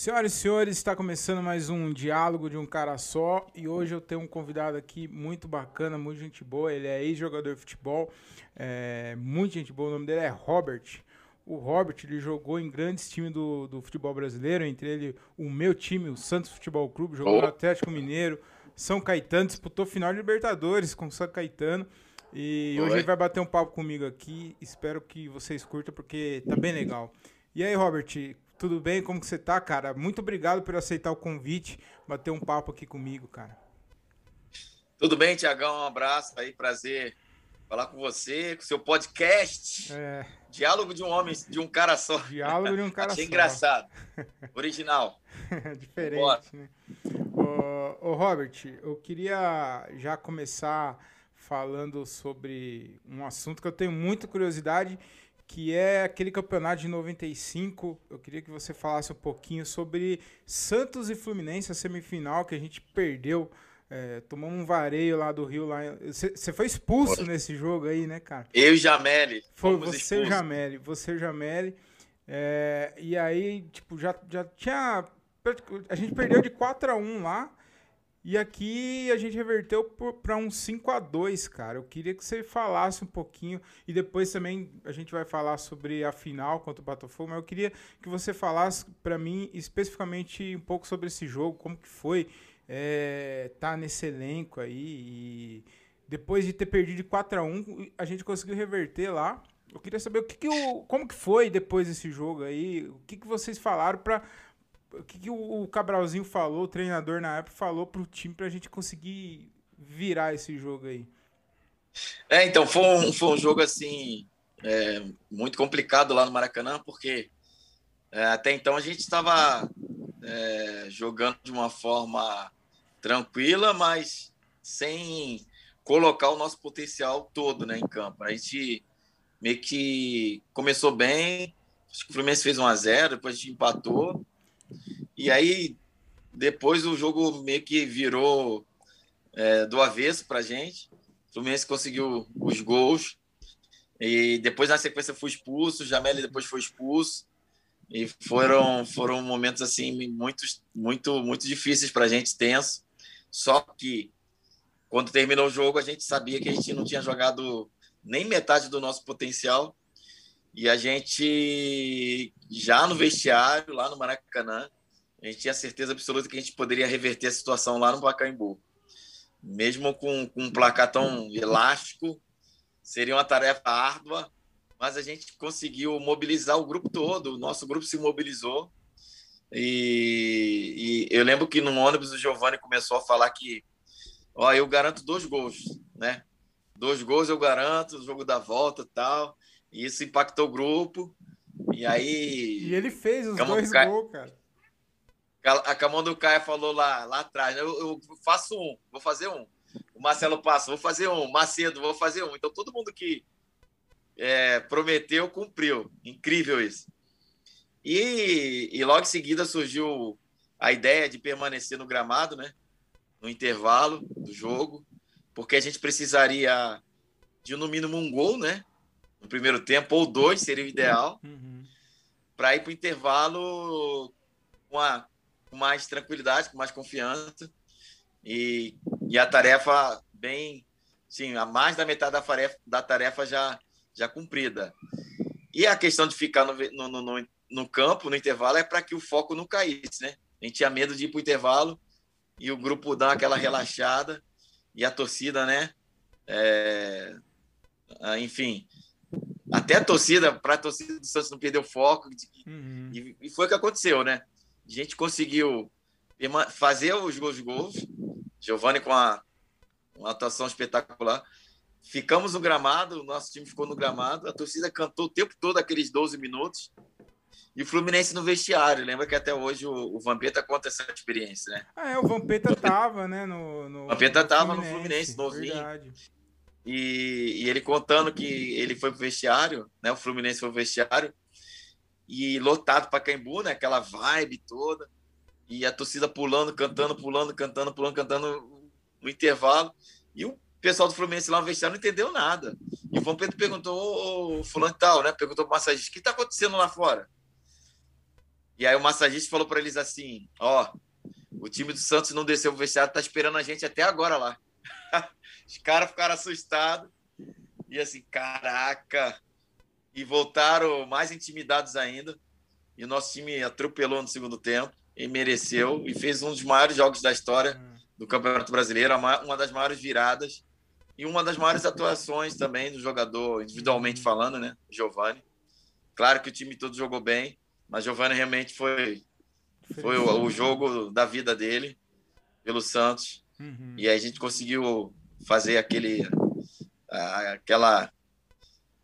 Senhoras e senhores, está começando mais um diálogo de um cara só e hoje eu tenho um convidado aqui muito bacana, muito gente boa. Ele é ex-jogador de futebol, é, muito gente boa. O nome dele é Robert. O Robert ele jogou em grandes times do, do futebol brasileiro, entre ele o meu time, o Santos Futebol Clube, jogou no Atlético Mineiro, São Caetano, disputou final de Libertadores com São Caetano. E Oi. hoje ele vai bater um papo comigo aqui. Espero que vocês curtam porque tá bem legal. E aí, Robert, tudo bem? Como que você tá, cara? Muito obrigado por aceitar o convite, bater um papo aqui comigo, cara. Tudo bem, Tiagão? Um abraço aí, prazer falar com você, com seu podcast. É. Diálogo de um homem, de um cara só. Diálogo de um cara Achei só. engraçado. Original. Diferente, Bora. né? Ô, ô, Robert, eu queria já começar falando sobre um assunto que eu tenho muita curiosidade que é aquele campeonato de 95. Eu queria que você falasse um pouquinho sobre Santos e Fluminense, a semifinal que a gente perdeu. É, tomamos um vareio lá do Rio. Você foi expulso foi. nesse jogo aí, né, cara? Eu e Jameli. Foi você e Jameli. Você e Jameli. É, e aí, tipo, já, já tinha. A gente perdeu de 4 a 1 lá. E aqui a gente reverteu para um 5 a 2 cara. Eu queria que você falasse um pouquinho. E depois também a gente vai falar sobre a final contra o Botafogo. Mas eu queria que você falasse para mim especificamente um pouco sobre esse jogo, como que foi é, tá nesse elenco aí. E depois de ter perdido de 4 a 1 a gente conseguiu reverter lá. Eu queria saber o que, que o, como que foi depois desse jogo aí. O que, que vocês falaram para o que, que o Cabralzinho falou, o treinador na época falou pro time pra gente conseguir virar esse jogo aí? É, então, foi um, foi um jogo assim é, muito complicado lá no Maracanã, porque é, até então a gente estava é, jogando de uma forma tranquila, mas sem colocar o nosso potencial todo né, em campo. A gente meio que começou bem, acho que o Fluminense fez 1 a 0 depois a gente empatou, e aí, depois o jogo meio que virou é, do avesso para gente. O Fluminense conseguiu os gols. E depois, na sequência, foi expulso. O Jameli depois foi expulso. E foram, foram momentos assim muito, muito, muito difíceis para a gente, tenso. Só que quando terminou o jogo, a gente sabia que a gente não tinha jogado nem metade do nosso potencial. E a gente, já no vestiário, lá no Maracanã, a gente tinha certeza absoluta que a gente poderia reverter a situação lá no Pacaembu. Mesmo com, com um placar tão elástico, seria uma tarefa árdua, mas a gente conseguiu mobilizar o grupo todo, o nosso grupo se mobilizou. E, e eu lembro que no ônibus o Giovanni começou a falar que ó, eu garanto dois gols, né? Dois gols eu garanto, o jogo da volta tal. E isso impactou o grupo. E aí. E ele fez os dois gols, cara. A Camão do Caia falou lá, lá atrás, né? eu, eu, faço um, vou fazer um. O Marcelo passa, vou fazer um. Macedo, vou fazer um. Então todo mundo que é, prometeu, cumpriu. Incrível isso. E, e logo em seguida surgiu a ideia de permanecer no gramado, né? No intervalo do jogo, porque a gente precisaria de no mínimo um gol, né? No primeiro tempo, ou dois seria o ideal, uhum. para ir para o intervalo com a, com mais tranquilidade, com mais confiança. E, e a tarefa bem, sim, a mais da metade da tarefa, da tarefa já, já cumprida. E a questão de ficar no, no, no, no campo, no intervalo, é para que o foco não caísse, né? A gente tinha medo de ir para o intervalo e o grupo dar aquela relaxada e a torcida, né? É, enfim, até a torcida, para a torcida do Santos não perder o foco. Uhum. E, e, foi o que aconteceu, né? A gente conseguiu fazer os gols gols. Giovanni com a, uma atuação espetacular. Ficamos no gramado, o nosso time ficou no gramado, a torcida cantou o tempo todo aqueles 12 minutos. E o Fluminense no vestiário. Lembra que até hoje o, o Vampeta conta essa experiência, né? Ah, é, o Vampeta estava, né? No, no, o Vampeta estava no Fluminense, novinho. Verdade. E, e, ele contando que ele foi pro vestiário, né? O Fluminense foi pro vestiário e lotado para Caimbu, né? Aquela vibe toda. E a torcida pulando, cantando, pulando, cantando, pulando, cantando no intervalo. E o pessoal do Fluminense lá no vestiário não entendeu nada. E o João Pedro perguntou, o fulano tal, né? Perguntou pro massagista, o que está acontecendo lá fora? E aí o massagista falou para eles assim: ó, o time do Santos não desceu o vestiário, tá esperando a gente até agora lá. Os caras ficaram assustados. E assim, caraca! E voltaram mais intimidados ainda. E o nosso time atropelou no segundo tempo e mereceu e fez um dos maiores jogos da história do Campeonato Brasileiro, uma das maiores viradas e uma das maiores atuações também do jogador, individualmente falando, né? Giovani. Claro que o time todo jogou bem, mas Giovani realmente foi foi o, o jogo da vida dele pelo Santos. Uhum. E aí a gente conseguiu fazer aquele aquela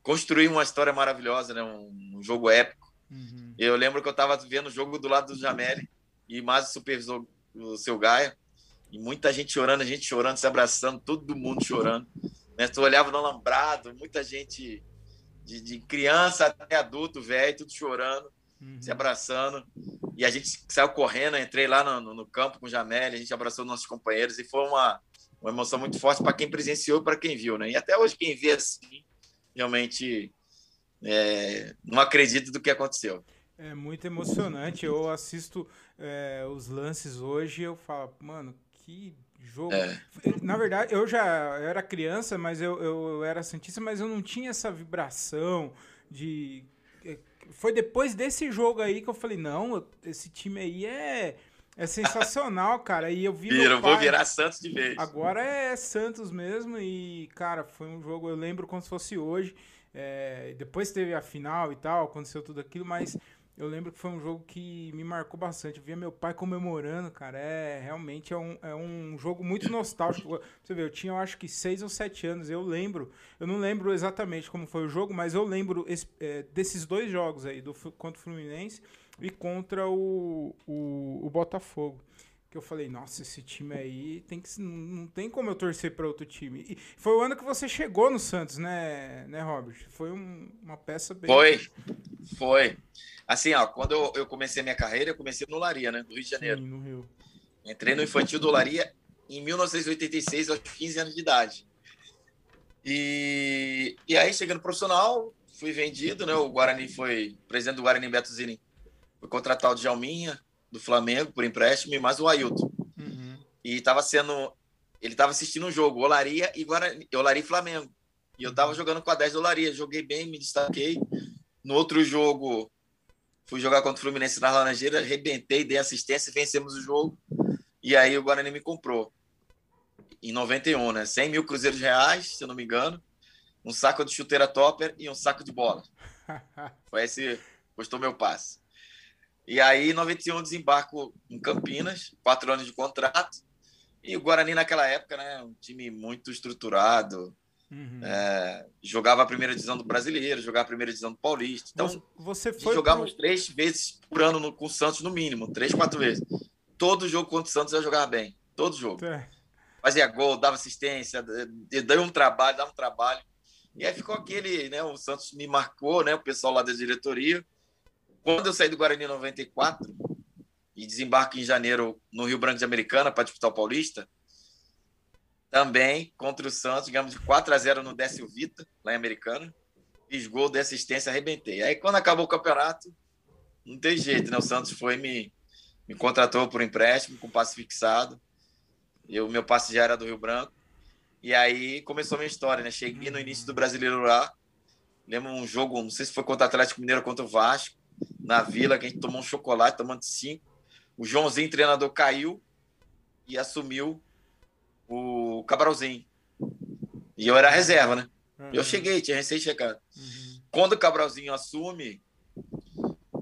construir uma história maravilhosa, né? Um, um jogo épico. Uhum. Eu lembro que eu estava vendo o jogo do lado do Jameli e mais o supervisor o seu Gaia e muita gente chorando, a gente chorando, se abraçando, todo mundo chorando. Né? Tu olhava no alambrado, muita gente de, de criança até adulto, velho, tudo chorando uhum. se abraçando. E a gente saiu correndo, entrei lá no, no campo com o Jamel, a gente abraçou nossos companheiros e foi uma, uma emoção muito forte para quem presenciou e para quem viu. Né? E até hoje, quem vê assim, realmente é, não acredita do que aconteceu. É muito emocionante. Eu assisto é, os lances hoje e eu falo, mano, que jogo. É. Na verdade, eu já era criança, mas eu, eu, eu, era Santista, mas eu não tinha essa vibração de foi depois desse jogo aí que eu falei, não, esse time aí é, é sensacional, cara. E eu vi. Vira, pai, vou virar Santos de vez. Agora é Santos mesmo. E, cara, foi um jogo, eu lembro como se fosse hoje. É, depois teve a final e tal, aconteceu tudo aquilo, mas eu lembro que foi um jogo que me marcou bastante. Eu via meu pai comemorando, cara. É realmente é um, é um jogo muito nostálgico. Você vê, eu tinha eu acho que seis ou sete anos. Eu lembro, eu não lembro exatamente como foi o jogo, mas eu lembro esse, é, desses dois jogos aí, do, contra o Fluminense e contra o, o, o Botafogo que eu falei, nossa, esse time aí tem que não tem como eu torcer para outro time. E foi o ano que você chegou no Santos, né, né, Robert? Foi um, uma peça bem Foi. Foi. Assim, ó, quando eu, eu comecei a minha carreira, eu comecei no Laria, né, do Rio de Janeiro. Sim, no Rio. Entrei no infantil do Laria em 1986, aos 15 anos de idade. E, e aí, chegando profissional, fui vendido, né? O Guarani foi, o presidente do Guarani, Beto Zini, foi contratar o Djalminha, do Flamengo, por empréstimo, e mais o Ailton. Uhum. E estava sendo, ele estava assistindo um jogo, Olaria e Guarani, Olaria e Flamengo. E eu estava jogando com a 10 do Olaria, joguei bem, me destaquei. No outro jogo, Fui jogar contra o Fluminense na Laranjeira, arrebentei, dei assistência, vencemos o jogo. E aí o Guarani me comprou. Em 91, né? 100 mil cruzeiros reais, se eu não me engano. Um saco de chuteira topper e um saco de bola. Foi esse, custou meu passe. E aí, em 91, desembarco em Campinas, quatro anos de contrato. E o Guarani, naquela época, né? Um time muito estruturado, Uhum. É, jogava a primeira divisão do brasileiro, jogava a primeira divisão do paulista. Então, você foi jogávamos pro... três vezes por ano no, com o Santos, no mínimo, três, quatro vezes. Todo jogo contra o Santos eu jogava bem. Todo jogo. É. Fazia gol, dava assistência, deu um trabalho, dava um trabalho. E aí ficou aquele, né? O Santos me marcou, né? O pessoal lá da diretoria. Quando eu saí do Guarani em 94 e desembarco em janeiro no Rio Branco de Americana para disputar o Paulista, também contra o Santos, ganhamos de 4 a 0 no Décio Vita, lá em Americana. Fiz gol de assistência, arrebentei. Aí quando acabou o campeonato, não tem jeito, né? O Santos foi me, me contratou por empréstimo, com passe fixado. O meu passe já era do Rio Branco. E aí começou a minha história, né? Cheguei no início do Brasileiro lá. Lembro um jogo, não sei se foi contra o Atlético Mineiro contra o Vasco, na Vila, que a gente tomou um chocolate, tomando cinco. O Joãozinho, treinador, caiu e assumiu o Cabralzinho. E eu era reserva, né? Uhum. Eu cheguei, tinha recém-chegado. Uhum. Quando o Cabralzinho assume,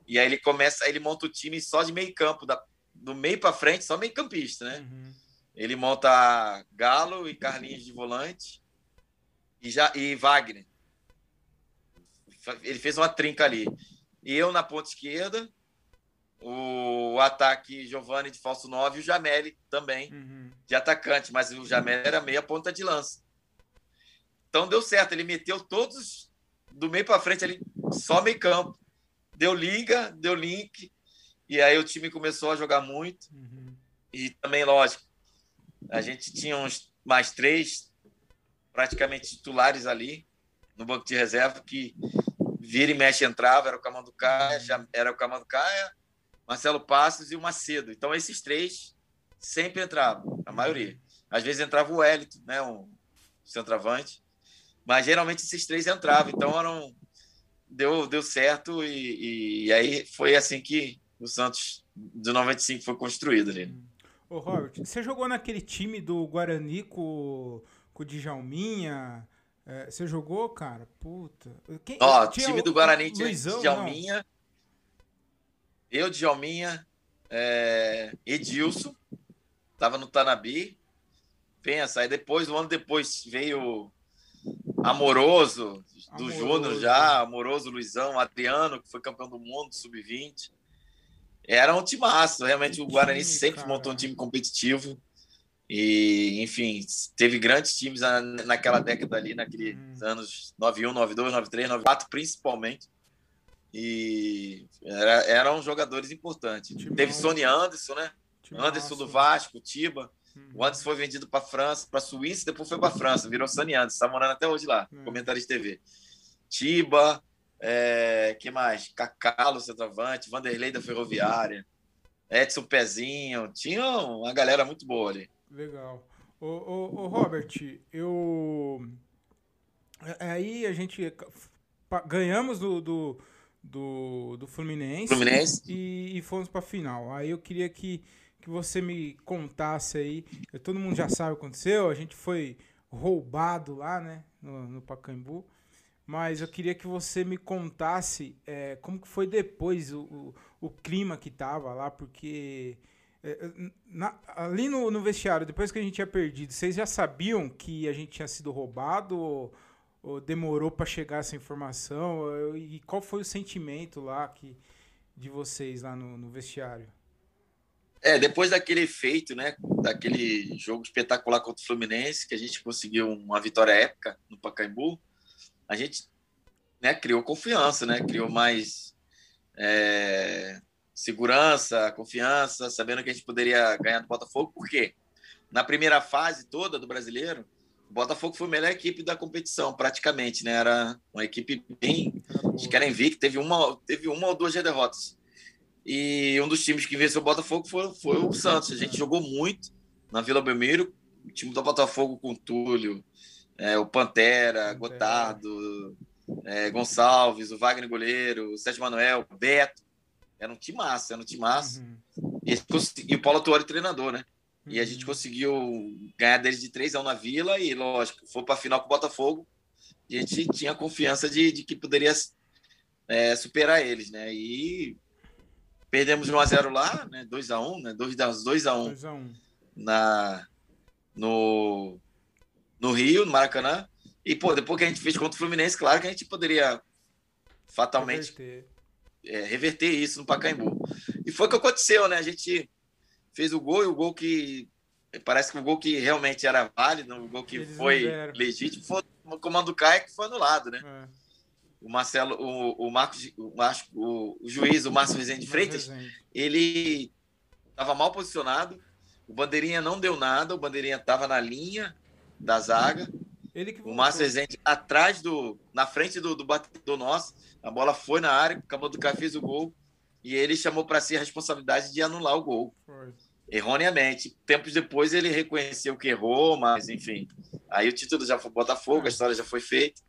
e aí ele começa, ele monta o time só de meio campo, da, do meio para frente, só meio campista, né? Uhum. Ele monta Galo e Carlinhos de volante e, já, e Wagner. Ele fez uma trinca ali. E eu na ponta esquerda, o ataque Giovanni de falso 9 e o Jameli também uhum. de atacante, mas o Jameli era meia ponta de lança. Então deu certo, ele meteu todos do meio para frente ali, só meio campo. Deu liga, deu link, e aí o time começou a jogar muito. Uhum. E também, lógico, a gente tinha uns mais três praticamente titulares ali no banco de reserva que vira e mexe entrava, era o Camanducaia, era o Camanducaia, Marcelo Passos e o Macedo. Então, esses três sempre entravam, a maioria. Às vezes entrava o Wellington, né, um centroavante, mas geralmente esses três entravam. Então, eram, deu, deu certo e, e aí foi assim que o Santos de 95 foi construído ali. Ô, Robert, você jogou naquele time do Guarani com, com o Djalminha? É, você jogou, cara? Puta. Quem, Ó, time do Guarani tinha Luizão, Djalminha, não. eu, Djalminha, é, Edilson, tava no Tanabi. Pensa, aí depois, um ano depois, veio Amoroso, do Júnior já, Amoroso Luizão, Adriano, que foi campeão do mundo, sub-20. Era um time massa, realmente o Guarani sempre cara. montou um time competitivo. E, enfim, teve grandes times naquela década ali, naqueles hum. anos 91, 92, 93, 94, principalmente. E era, eram jogadores importantes. Timão. Teve Sony Anderson, né? Anderson do Vasco, Tiba. Hum. O Anderson foi vendido para França, para Suíça, depois foi para França, virou Sony Anderson, está morando até hoje lá, hum. comentarista de TV. Tiba, é, que mais? Cacalo, centroavante, Vanderlei da Ferroviária, Edson Pezinho, tinha uma galera muito boa ali. Legal. Ô, ô, ô Robert, eu. É, aí a gente ganhamos do, do, do, do Fluminense, Fluminense. E, e fomos para final. Aí eu queria que, que você me contasse aí. Todo mundo já sabe o que aconteceu. A gente foi roubado lá, né, no, no Pacaembu. Mas eu queria que você me contasse é, como que foi depois o, o, o clima que tava lá, porque é, é, na, ali no, no, vestiário, depois que a gente tinha perdido, vocês já sabiam que a gente tinha sido roubado ou, ou demorou para chegar essa informação? E qual foi o sentimento lá que, de vocês lá no, no vestiário? É, depois daquele feito, né, daquele jogo espetacular contra o Fluminense, que a gente conseguiu uma vitória épica no Pacaembu, a gente né, criou confiança, né, criou mais é, segurança, confiança, sabendo que a gente poderia ganhar do Botafogo, porque na primeira fase toda do brasileiro, o Botafogo foi a melhor equipe da competição, praticamente, né? Era uma equipe bem. Acho que era invicta, teve uma, teve uma ou duas derrotas. E um dos times que venceu o Botafogo foi, foi o Santos. A gente jogou muito na Vila Belmiro, o time do Botafogo com o Túlio, é, o Pantera, Gotardo, é, Gonçalves, o Wagner Goleiro, o Sérgio Manuel, o Beto. Era um time massa, era um time massa. Uhum. E, e, o Paulo Tuori treinador, né? Uhum. E a gente uhum. conseguiu ganhar deles de 3 a 1 na Vila e, lógico, foi para a final com o Botafogo. A gente tinha confiança de, de que poderia é, superar eles, né? E perdemos 1 a 0 lá, né? 2 a 1, né? 2 a 2 a 1, 2 a 1. na no no Rio, no Maracanã. E pô, depois que a gente fez contra o Fluminense, claro que a gente poderia fatalmente Reverter é, reverter isso no Pacaembu. E foi o que aconteceu, né? A gente fez o gol e o gol que parece que o gol que realmente era válido, o gol que Eles foi legítimo, foi o comando do Caio que foi anulado, né? É. O Marcelo, o, o Marcos, o, Marcos, o, o juiz, o Márcio Rezende Freitas, ele estava mal posicionado, o Bandeirinha não deu nada, o Bandeirinha estava na linha da zaga, o Márcio Rezende atrás do, na frente do, do batedor nosso, a bola foi na área, acabou do cara fez o gol e ele chamou para si a responsabilidade de anular o gol. Erroneamente. Tempos depois ele reconheceu que errou, mas enfim. Aí o título já foi Botafogo, a história já foi feita.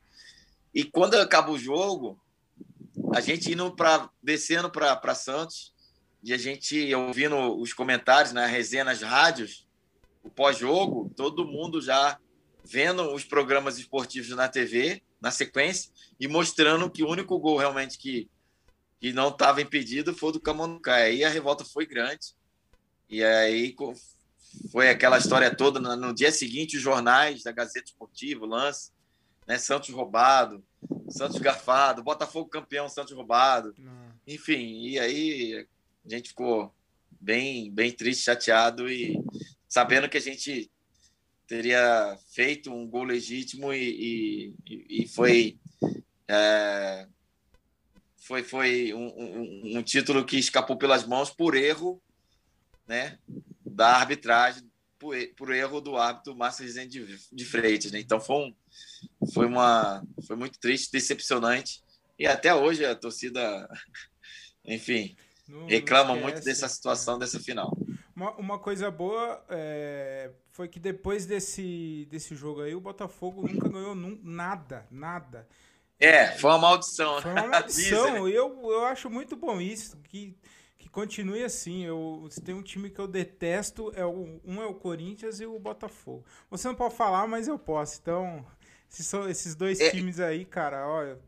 E quando acaba o jogo, a gente indo para descendo para Santos e a gente ouvindo os comentários na né, resenha nas rádios, o pós-jogo, todo mundo já vendo os programas esportivos na TV, na sequência, e mostrando que o único gol realmente que, que não estava impedido foi o do Camonducai. Aí a revolta foi grande. E aí foi aquela história toda. No dia seguinte, os jornais da Gazeta Esportiva, lance, né? Santos roubado, Santos garfado, Botafogo campeão, Santos roubado. Não. Enfim, e aí a gente ficou bem, bem triste, chateado e sabendo que a gente teria feito um gol legítimo e, e, e foi, é, foi, foi um, um, um, título que escapou pelas mãos por erro né, da arbitragem, por, por erro do árbitro Márcio Rezende de, de Freitas. Né? Então foi, um, foi, uma, foi muito triste, decepcionante. E até hoje a torcida, enfim, reclama muito dessa situação, dessa final. Uma, uma coisa boa é, foi que depois desse, desse jogo aí, o Botafogo nunca ganhou num, nada, nada. É, foi uma maldição. Foi uma maldição. e eu, eu acho muito bom isso, que, que continue assim. Eu, se tem um time que eu detesto, é o, um é o Corinthians e o Botafogo. Você não pode falar, mas eu posso. Então, esses, esses dois é. times aí, cara, olha,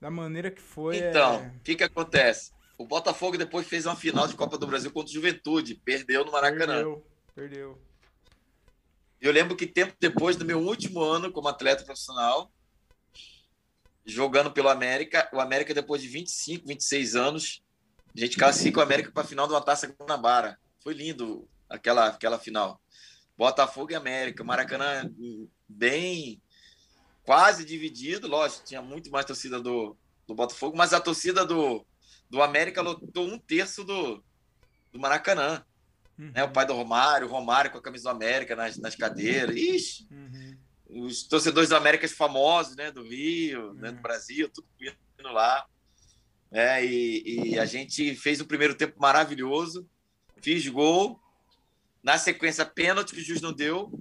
da maneira que foi. Então, o é... que, que acontece? O Botafogo depois fez uma final de Copa do Brasil contra o Juventude. Perdeu no Maracanã. Perdeu, perdeu. Eu lembro que tempo depois do meu último ano como atleta profissional, jogando pelo América, o América depois de 25, 26 anos, a gente classifica o América para a final de uma Taça Guanabara. Foi lindo aquela aquela final. Botafogo e América, Maracanã bem quase dividido, lógico, tinha muito mais torcida do, do Botafogo, mas a torcida do, do América lotou um terço do, do Maracanã. Uhum. Né? O pai do Romário, o Romário com a camisa do América nas, nas cadeiras. Ixi, uhum. os torcedores do América famosos, né? Do Rio, uhum. né? do Brasil, tudo indo lá. É, e, e, a gente fez o primeiro tempo maravilhoso, fiz gol. Na sequência, pênalti que o juiz não deu.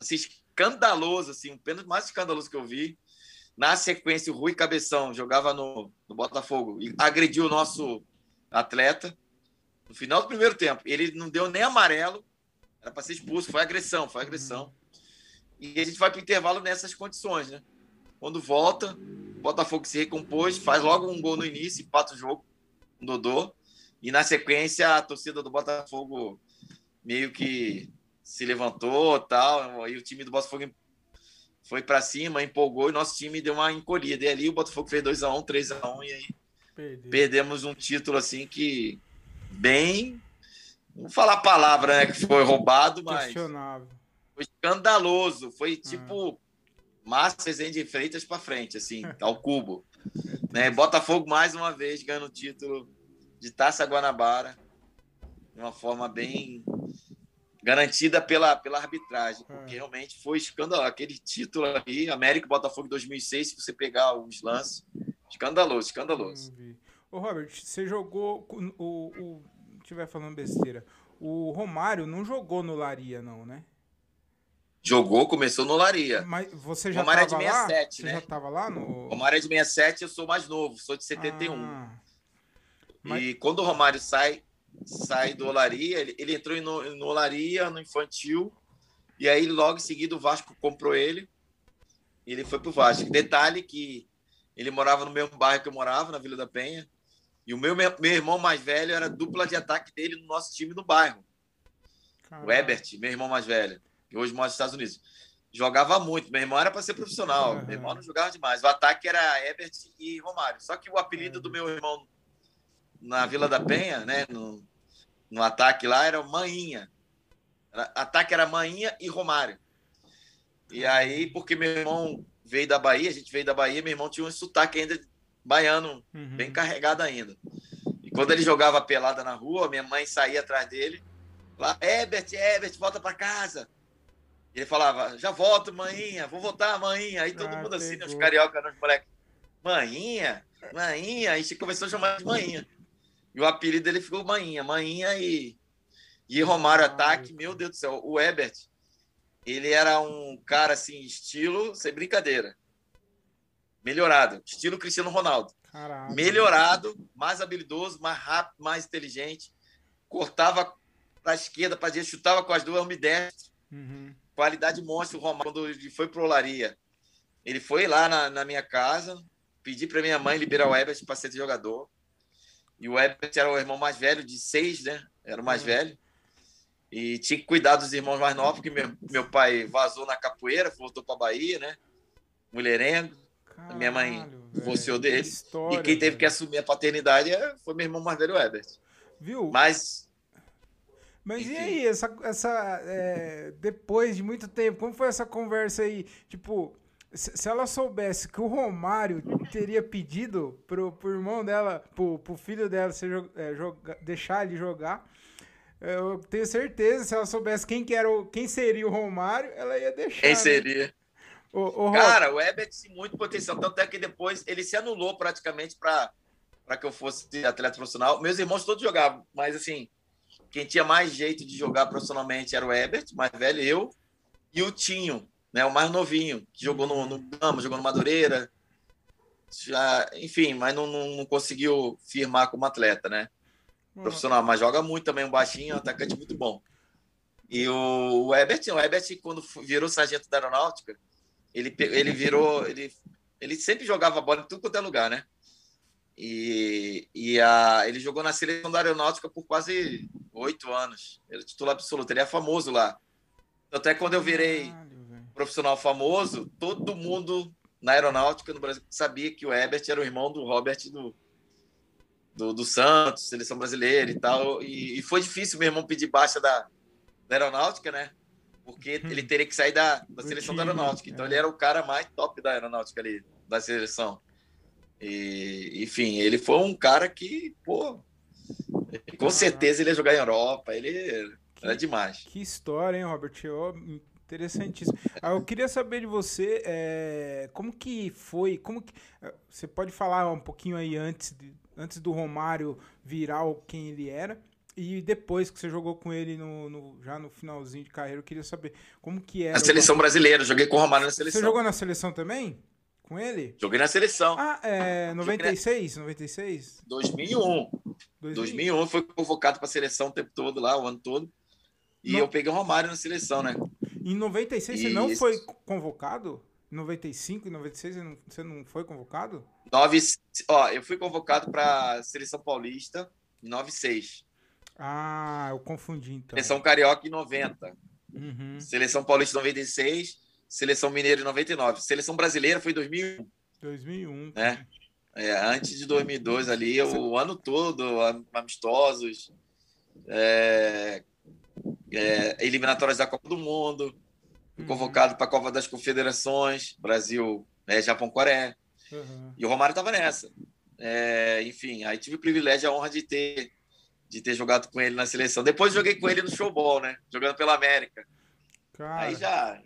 Assim, escandaloso, assim, um pênalti mais escandaloso que eu vi. Na sequência, o Rui Cabeção jogava no, no Botafogo e agrediu o nosso atleta. No final do primeiro tempo, ele não deu nem amarelo, era para ser expulso, foi agressão, foi agressão. E a gente vai para o intervalo nessas condições, né? Quando volta, o Botafogo se recompôs, faz logo um gol no início, empata o jogo, um Dodô. E na sequência, a torcida do Botafogo meio que se levantou tal. E o time do Botafogo foi para cima, empolgou e nosso time deu uma encolhida. E ali o Botafogo fez 2x1, um, 3x1 um, e aí Perdeu. perdemos um título assim que bem. Não falar a palavra, né? Que foi roubado, mas. Foi escandaloso. Foi ah. tipo. Ah. Márcio de Freitas para frente, assim, ao cubo. né? Botafogo, mais uma vez, ganhando o título de Taça Guanabara. De uma forma bem garantida pela, pela arbitragem, porque é. realmente foi escandaloso. Aquele título ali, América Botafogo 2006, se você pegar os lances, escandaloso, escandaloso. Ô, Robert, você jogou. O, o, tiver falando besteira. O Romário não jogou no Laria, não, né? Jogou, começou no Laria. Mas você já Romário é de 67, lá? Você né? já estava lá no. Romário é de 67, eu sou mais novo, sou de 71. Ah, mas... E quando o Romário sai, sai do Olaria, ele, ele entrou no, no Olaria, no infantil, e aí logo em seguida o Vasco comprou ele, e ele foi pro Vasco. Detalhe que ele morava no mesmo bairro que eu morava, na Vila da Penha, e o meu, meu irmão mais velho era dupla de ataque dele no nosso time no bairro. Caramba. O Ebert, meu irmão mais velho, que hoje mora nos Estados Unidos. Jogava muito. Meu irmão era para ser profissional. Uhum. Meu irmão não jogava demais. O ataque era Ebert e Romário. Só que o apelido do meu irmão na Vila da Penha, né, no, no ataque lá, era Maninha. Ataque era Maninha e Romário. E aí, porque meu irmão veio da Bahia, a gente veio da Bahia, meu irmão tinha um sotaque ainda baiano, uhum. bem carregado ainda. E quando ele jogava pelada na rua, minha mãe saía atrás dele, lá, Ebert, Ebert, volta para casa. Ele falava, já volto, maninha, vou voltar, maninha. Aí todo ah, mundo assim, né, os carioca, os moleques, maninha, maninha. Aí a gente começou a chamar de maninha. E o apelido dele ficou Maninha. Maninha e, e Romário Ataque. Meu Deus do céu. O Ebert, ele era um cara assim, estilo, sem brincadeira. Melhorado. Estilo Cristiano Ronaldo. Caraca. Melhorado, mais habilidoso, mais rápido, mais inteligente. Cortava para a esquerda, para direita, chutava com as duas, ambidestro. Uhum. Qualidade monstra o Romário. Quando ele foi para Olaria, ele foi lá na, na minha casa, pedi para minha mãe liberar o Ebert para ser jogador. E o Herbert era o irmão mais velho, de seis, né? Era o mais uhum. velho. E tinha que cuidar dos irmãos mais novos, porque meu, meu pai vazou na capoeira, voltou para Bahia, né? Mulherengo. Caralho, minha mãe divorciou dele. Que história, e quem teve velho. que assumir a paternidade é, foi meu irmão mais velho, Herbert. Viu? Mas. Mas enfim. e aí, essa, essa é, depois de muito tempo, como foi essa conversa aí? Tipo, se ela soubesse que o Romário teria pedido pro, pro irmão dela, pro, pro filho dela se, é, joga, deixar ele jogar, eu tenho certeza, se ela soubesse quem, que era o, quem seria o Romário, ela ia deixar. Quem né? seria? O, o Cara, o Ebert tem muito potencial. Tanto é que depois ele se anulou praticamente para para que eu fosse atleta profissional. Meus irmãos todos jogavam, mas assim, quem tinha mais jeito de jogar profissionalmente era o Ebert, mais velho, eu, e o Tinho, né, o mais novinho, que jogou no, no Gama, jogou no Madureira, já, enfim, mas não, não, não, conseguiu firmar como atleta, né? Profissional, mas joga muito também, um baixinho, um atacante muito bom. E o, o Ebert, o Ebert, quando virou sargento da aeronáutica, ele, ele virou, ele, ele sempre jogava bola em tudo quanto é lugar, né? E, e a, ele jogou na seleção da aeronáutica por quase oito anos. Ele é titular absoluto, ele é famoso lá. Até quando eu virei profissional famoso, todo mundo na aeronáutica no Brasil sabia que o Ebert era o irmão do Robert do, do, do Santos, seleção brasileira e tal. E, e, foi difícil meu irmão pedir baixa da, da aeronáutica, né? Porque ele teria que sair da, da seleção da aeronáutica. Então é. ele era o cara mais top da aeronáutica ali, da seleção. E, enfim, ele foi um cara que, pô, com certeza ele ia jogar em Europa. Ele era demais. Que história, hein, Robert? Eu, interessantíssimo. Ah, eu queria saber de você é, como que foi, como que eh, você pode falar um pouquinho aí antes, de, antes do Romário virar quem ele era e depois que você jogou com ele no, no, já no finalzinho de carreira, eu queria saber como que era. A seleção brasileira, joguei com o Romário na seleção. Você jogou na seleção também? Com ele? Joguei na seleção. Ah, é 96? 96? 2001. 2001. 2001 foi convocado para a seleção o tempo todo lá, o ano todo. E não. eu peguei o Romário na seleção, né? Em 96 e... você não foi convocado? Em 95 e 96 você não foi convocado? Nove, ó, eu fui convocado para seleção paulista em 96. Ah, eu confundi então. Seleção carioca em 90. Uhum. Seleção paulista em 96 Seleção Mineira em 99. Seleção Brasileira foi em 2001. 2001. Né? É, antes de 2002 ali, o ano todo, amistosos, é, é, eliminatórias da Copa do Mundo, uhum. convocado para a Copa das Confederações, Brasil, é, Japão, Coreia. Uhum. E o Romário estava nessa. É, enfim, aí tive o privilégio, a honra de ter de ter jogado com ele na seleção. Depois joguei com ele no showball, né? Jogando pela América. Cara, aí já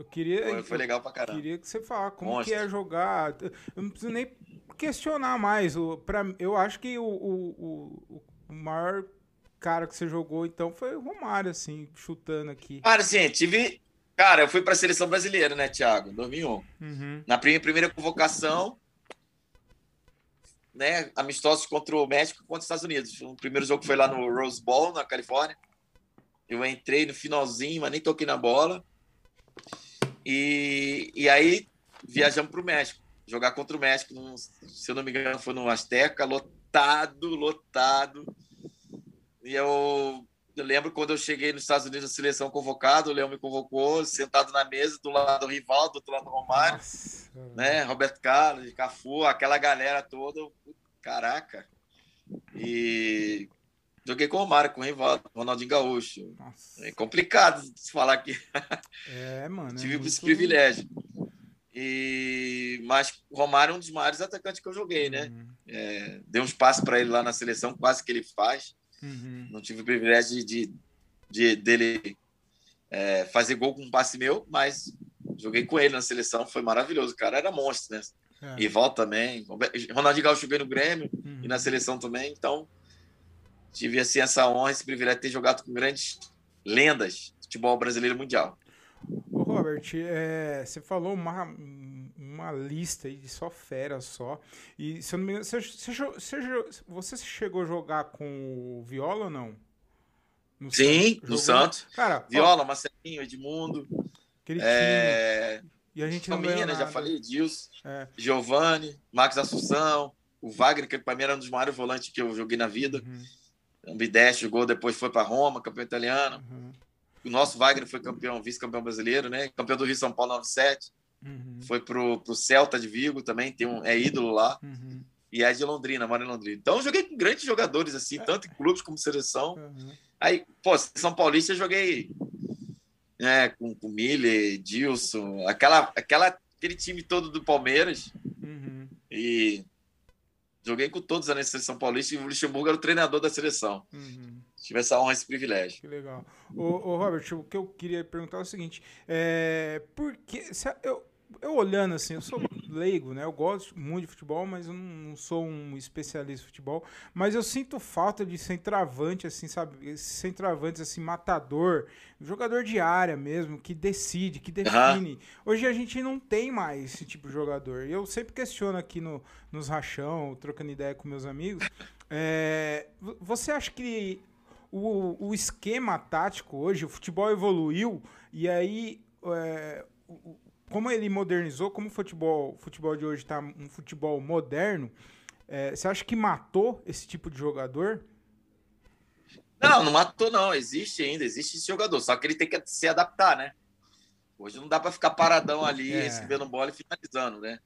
eu queria. Foi, foi legal pra caramba. Queria que você falasse como que é jogar. Eu não preciso nem questionar mais. O, pra, eu acho que o, o, o, o maior cara que você jogou, então, foi o Romário, assim, chutando aqui. Cara, assim, tive. Cara, eu fui pra seleção brasileira, né, Thiago? 2001. Uhum. Na primeira, primeira convocação, né, amistosos contra o México e contra os Estados Unidos. O primeiro jogo foi lá no Rose Bowl, na Califórnia. Eu entrei no finalzinho, mas nem toquei na bola. E, e aí viajamos para o México, jogar contra o México. Num, se eu não me engano, foi no Azteca, lotado, lotado. E eu, eu lembro quando eu cheguei nos Estados Unidos, a seleção convocada, o Leão me convocou, sentado na mesa, do lado do rival, do outro lado do Romário, Nossa. né? Roberto Carlos, Cafu, aquela galera toda. Caraca. E Joguei com o Romário, com o rival, Ronaldinho Gaúcho. Nossa. É complicado falar aqui. É, mano. Tive é muito... esse privilégio. E... Mas o Romário é um dos maiores atacantes que eu joguei, né? Uhum. É, dei um espaço para ele lá na seleção, quase que ele faz. Uhum. Não tive o privilégio de, de dele é, fazer gol com um passe meu, mas joguei com ele na seleção, foi maravilhoso. O cara era monstro, né? É. Rival também. Ronaldinho Gaúcho joguei no Grêmio uhum. e na seleção também, então tive assim, essa honra, esse privilégio de ter jogado com grandes lendas do futebol brasileiro mundial. Robert, é, você falou uma, uma lista aí de só fera só. E se eu não me engano, você, você, você chegou a jogar com o Viola ou não? No Sim, Santos? no Santos. Cara, Viola, ó, Marcelinho, Edmundo. Aquele é... E a gente não né? Já falei, Edilson, é. Giovanni, Marcos Assunção, o Wagner, que para mim era um dos maiores volantes que eu joguei na vida. Uhum. Ambidestro jogou, depois foi para Roma, campeão italiano. Uhum. O nosso Wagner foi campeão, vice-campeão brasileiro, né? Campeão do Rio São Paulo 97. Uhum. Foi pro, pro Celta de Vigo também, tem um, é ídolo lá. Uhum. E é de Londrina, mora em Londrina. Então eu joguei com grandes jogadores, assim, é. tanto em clubes como seleção. Uhum. Aí, pô, São Paulista eu joguei né, com, com Miller, Dilson, aquela, aquela, aquele time todo do Palmeiras. Uhum. E Joguei com todos na seleção paulista e o Luxemburgo era o treinador da seleção. Uhum. Tive essa honra, esse privilégio. Que legal. Ô, ô, Robert, o que eu queria perguntar é o seguinte: é, porque eu, eu olhando assim, eu sou leigo, né? Eu gosto muito de futebol, mas eu não, sou um especialista em futebol. Mas eu sinto falta de centroavante, assim, sabe? Esses centroavantes, assim, matador, jogador de área mesmo, que decide, que define. Uhum. Hoje a gente não tem mais esse tipo de jogador. E eu sempre questiono aqui no, nos rachão, trocando ideia com meus amigos. É, você acha que o, o esquema tático hoje, o futebol evoluiu e aí é, como ele modernizou, como o futebol, futebol de hoje está um futebol moderno, é, você acha que matou esse tipo de jogador? Não, não matou, não. Existe ainda, existe esse jogador. Só que ele tem que se adaptar, né? Hoje não dá para ficar paradão ali, é. recebendo bola e finalizando, né?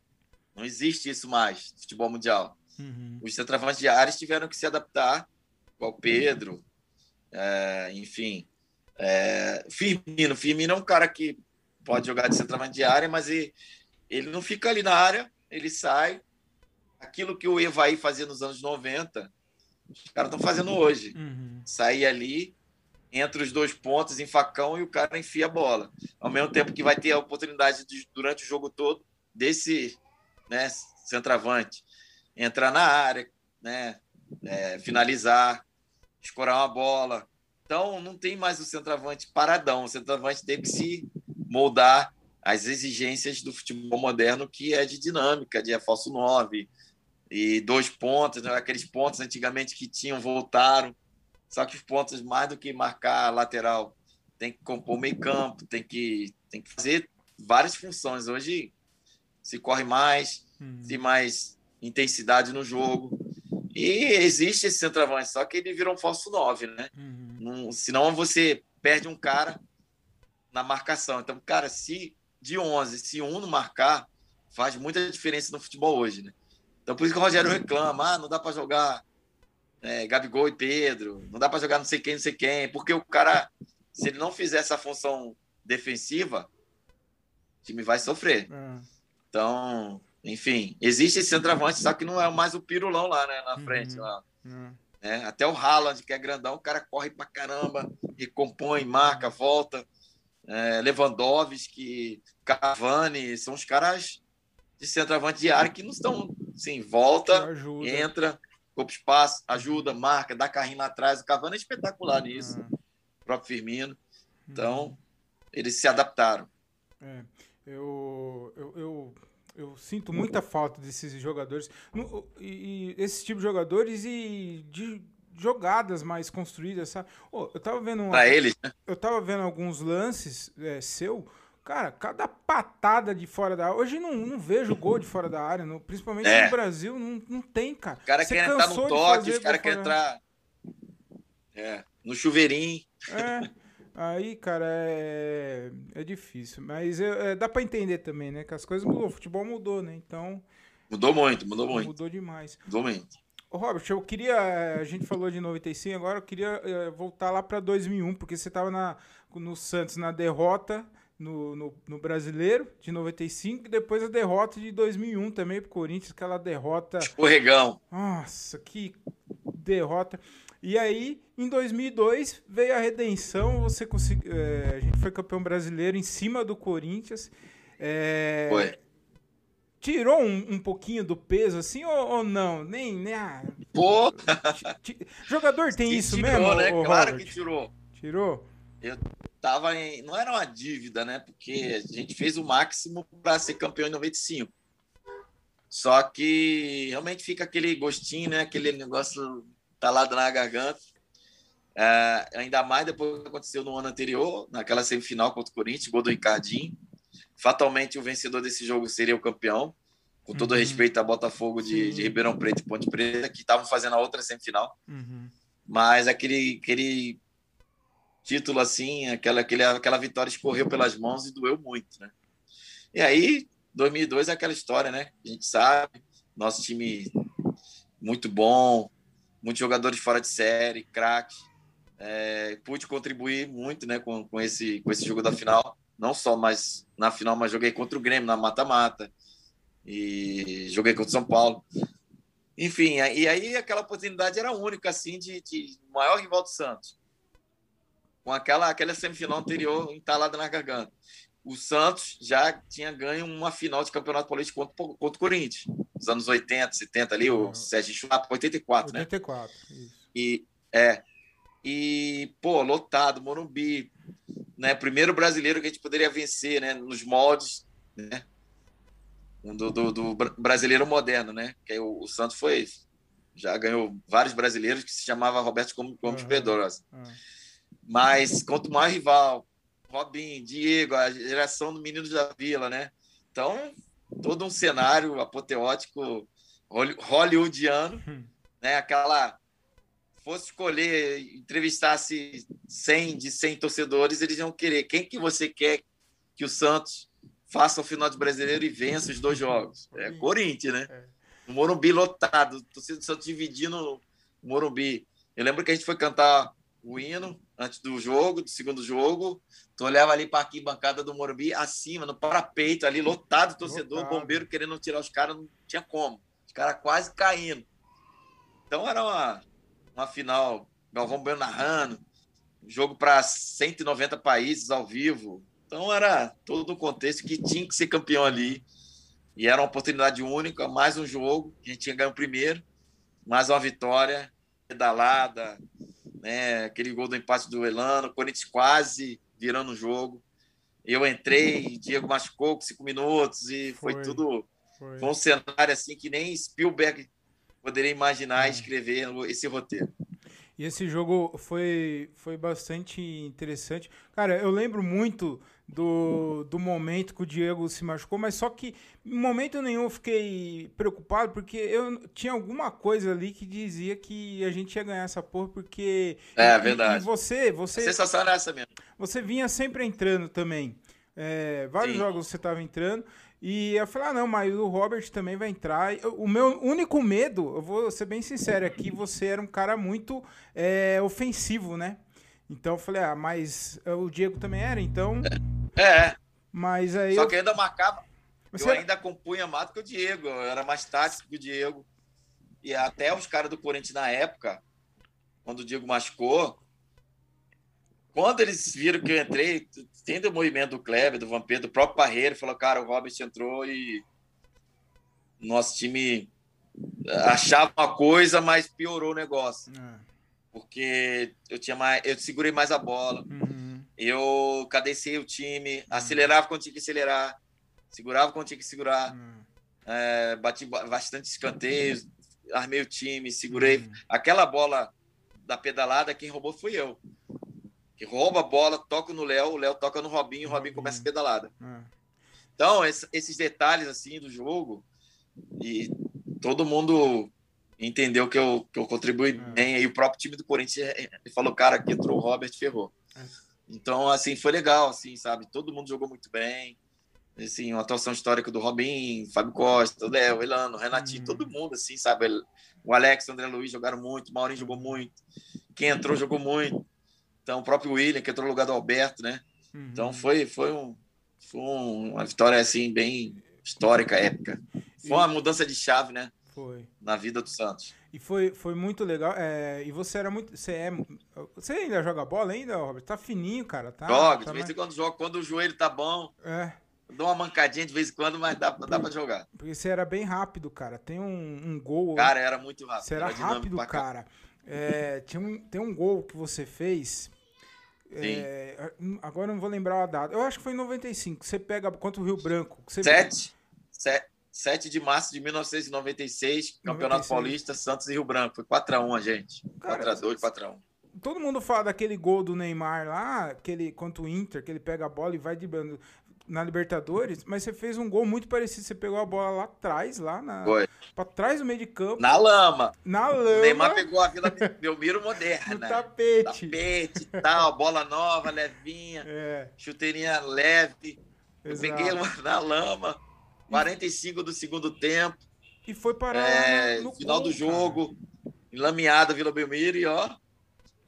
Não existe isso mais no futebol mundial. Uhum. Os centroavantes de áreas tiveram que se adaptar, igual o Pedro, é, enfim. É, Firmino. Firmino é um cara que pode jogar de centroavante de área, mas ele, ele não fica ali na área, ele sai. Aquilo que o Evaí fazia nos anos 90, os caras estão fazendo hoje. Uhum. Sair ali, entre os dois pontos, em facão, e o cara enfia a bola. Ao mesmo tempo que vai ter a oportunidade de, durante o jogo todo desse né, centroavante entrar na área, né, é, finalizar, escorar uma bola. Então, não tem mais o centroavante paradão. O centroavante tem que se moldar as exigências do futebol moderno, que é de dinâmica, de falso 9 e dois pontos, né? aqueles pontos antigamente que tinham voltaram. Só que os pontos, mais do que marcar lateral, tem que compor meio campo, tem que, tem que fazer várias funções. Hoje se corre mais, uhum. tem mais intensidade no jogo. E existe esse centroavante, só que ele virou um falso 9, né? Uhum. Não, senão você perde um cara na marcação. Então, cara, se de 11, se um não marcar, faz muita diferença no futebol hoje, né? Então, por isso que o Rogério reclama, ah, não dá para jogar é, Gabigol e Pedro, não dá para jogar não sei quem, não sei quem, porque o cara, se ele não fizer essa função defensiva, o time vai sofrer. É. Então, enfim, existe esse centroavante, só que não é mais o pirulão lá, né, na frente. Uhum. Lá. Uhum. É, até o Haaland, que é grandão, o cara corre pra caramba, recompõe, marca, volta é, Lewandowski, Cavani, são os caras de centroavante de área que não estão, assim, volta, entra, ocupa espaço, ajuda, marca, dá carrinho lá atrás. O Cavani é espetacular nisso, ah. o próprio Firmino. Então, eles se adaptaram. É, eu, eu, eu, eu, sinto muita falta desses jogadores, e, e esse tipo de jogadores e de jogadas mais construídas, sabe? Oh, eu tava vendo. Uma, eles, né? Eu tava vendo alguns lances é, seu. Cara, cada patada de fora da área. Hoje não, não vejo gol de fora da área, no, principalmente é. no Brasil, não, não tem, cara. O cara quer entrar no toque, os caras querem entrar é, no chuveirinho. É. Aí, cara, é, é difícil. Mas é, é dá para entender também, né? Que as coisas mudou, o futebol mudou, né? Então. Mudou muito, mudou muito. Mudou demais. Mudou muito. Ô, Robert, eu queria. A gente falou de 95, agora eu queria eh, voltar lá para 2001, porque você estava no Santos na derrota no, no, no, Brasileiro de 95 e depois a derrota de 2001 também pro Corinthians, aquela derrota. Escorregão. Nossa, que derrota. E aí, em 2002, veio a redenção, você conseguiu. É, a gente foi campeão brasileiro em cima do Corinthians. É, foi tirou um, um pouquinho do peso assim ou, ou não? Nem, nem ah, Pô. Jogador tem isso tirou, mesmo? Né? Claro que tirou. Tirou? Eu tava em. Não era uma dívida, né? Porque a gente fez o máximo para ser campeão em 95. Só que realmente fica aquele gostinho, né? Aquele negócio talado na garganta. É, ainda mais depois do que aconteceu no ano anterior, naquela semifinal contra o Corinthians, gol do Ricardinho fatalmente o vencedor desse jogo seria o campeão, com todo uhum. respeito a Botafogo de, de, Ribeirão Preto e Ponte Preta, que estavam fazendo a outra semifinal. Uhum. Mas aquele, aquele título assim, aquela, aquele, aquela vitória escorreu pelas mãos e doeu muito, né? E aí, 2002 é aquela história, né? A gente sabe, nosso time muito bom, muitos jogadores fora de série, craque. É, pude contribuir muito né, com, com, esse, com esse jogo da final não só mais na final, mas joguei contra o Grêmio na mata-mata e joguei contra o São Paulo. Enfim, e aí aquela oportunidade era única, assim, de, de maior rival do Santos, com aquela, aquela semifinal anterior entalada na garganta. O Santos já tinha ganho uma final de campeonato paulista contra, contra o Corinthians. Nos anos 80, 70 ali, o Sérgio Chulapa, 84, 84, né? 84, isso. E, é, e, pô, lotado, Morumbi, né? Primeiro brasileiro que a gente poderia vencer, né? Nos moldes, né? Do, do, do brasileiro moderno, né? Que o, o, Santos foi já ganhou vários brasileiros que se chamava Roberto Gomes uhum. Pedrosa. Uhum. Mas quanto mais rival, Robin, Diego, a geração do Menino da Vila, né? Então, todo um cenário apoteótico hollywoodiano, hum. né? Aquela fosse escolher, entrevistasse 100 de 100 torcedores, eles iam querer quem que você quer que o Santos faça o final de brasileiro e vença os dois jogos. É Corinthians, né? É. O Morumbi lotado, torcida do Santos dividindo o Morumbi. Eu lembro que a gente foi cantar o hino antes do jogo, do segundo jogo. Tu olhava ali para a arquibancada do Morumbi, acima, no parapeito, ali lotado, torcedor, lotado. bombeiro querendo tirar os caras, não tinha como. Os caras quase caindo. Então era uma, uma final, Galvão Bueno narrando, jogo para 190 países ao vivo. Então era todo um contexto que tinha que ser campeão ali. E era uma oportunidade única, mais um jogo, que a gente tinha ganho o primeiro, mais uma vitória, pedalada, né? Aquele gol do empate do Elano, o Corinthians quase virando o jogo. Eu entrei, Diego machucou com cinco minutos e foi, foi tudo. Foi. foi. um cenário assim que nem Spielberg poderia imaginar é. escrever esse roteiro. E esse jogo foi, foi bastante interessante. Cara, eu lembro muito do, do momento que o Diego se machucou, mas só que em momento nenhum eu fiquei preocupado, porque eu tinha alguma coisa ali que dizia que a gente ia ganhar essa porra, porque. É, e, verdade. E você, você. A sensação era essa mesmo. Você vinha sempre entrando também. É, vários Sim. jogos você estava entrando. E eu falei, ah, não, mas o Robert também vai entrar. O meu único medo, eu vou ser bem sincero aqui, você era um cara muito é, ofensivo, né? Então eu falei, ah, mas o Diego também era, então. É. é. Mas aí. Só eu... que ainda marcava. Eu ainda compunha mais que o Diego. Eu era mais tático que o Diego. E até os caras do Corinthians na época, quando o Diego machucou, quando eles viram que eu entrei, tendo o movimento do Kleber, do Vampiro, do próprio Barreiro, falou, cara, o Robert entrou e nosso time achava uma coisa, mas piorou o negócio. É porque eu tinha mais, eu segurei mais a bola, uhum. Eu cadecei o time, uhum. acelerava quando tinha que acelerar, segurava quando tinha que segurar, uhum. é, bati bastante escanteios, armei o time, segurei uhum. aquela bola da pedalada, quem roubou foi eu. Que rouba a bola, toca no Léo, o Léo toca no Robinho, o Robinho começa a pedalada. É. Então, esses detalhes assim do jogo e todo mundo entendeu que eu, que eu contribuí é. bem. E o próprio time do Corinthians é, é, falou, cara, que entrou o Robert ferrou. Então, assim, foi legal, assim, sabe? Todo mundo jogou muito bem. Assim, uma atuação histórica do Robin, Fábio Costa, Léo, Elano, Renatinho, uhum. todo mundo, assim, sabe? O Alex, o André Luiz jogaram muito, o Maurinho jogou muito. Quem entrou, jogou muito. Então, o próprio William, que entrou no lugar do Alberto, né? Uhum. Então, foi, foi, um, foi uma vitória, assim, bem histórica, épica. Foi uma mudança de chave, né? Foi. Na vida do Santos. E foi, foi muito legal. É, e você era muito. Você, é, você ainda joga bola ainda, Robert? Tá fininho, cara. Tá, Joga, tá de vez em quando joga. Quando o joelho tá bom. É. Dou uma mancadinha de vez em quando, mas dá, dá pra jogar. Porque você era bem rápido, cara. Tem um, um gol. Cara, era muito rápido. Você era, era rápido, cara. É, tinha um, tem um gol que você fez. É, agora não vou lembrar a data. Eu acho que foi em 95. Você pega contra o Rio Branco. Você Sete. Sete. 7 de março de 1996, Campeonato 96. Paulista, Santos e Rio Branco. Foi 4x1 a gente. 4x2, 4x1. Todo mundo fala daquele gol do Neymar lá, aquele contra o Inter, que ele pega a bola e vai driblando na Libertadores, mas você fez um gol muito parecido. Você pegou a bola lá atrás, lá na. Foi. Pra trás do meio de campo. Na lama. Na lama. O Neymar pegou a Vila Belmiro moderna. no tapete. Tapete e tal, bola nova, levinha. É. Chuteirinha leve. Exato. Eu peguei na lama. 45 do segundo tempo. E foi para é, no final gol, do jogo, cara. enlameada Vila Belmiro e ó,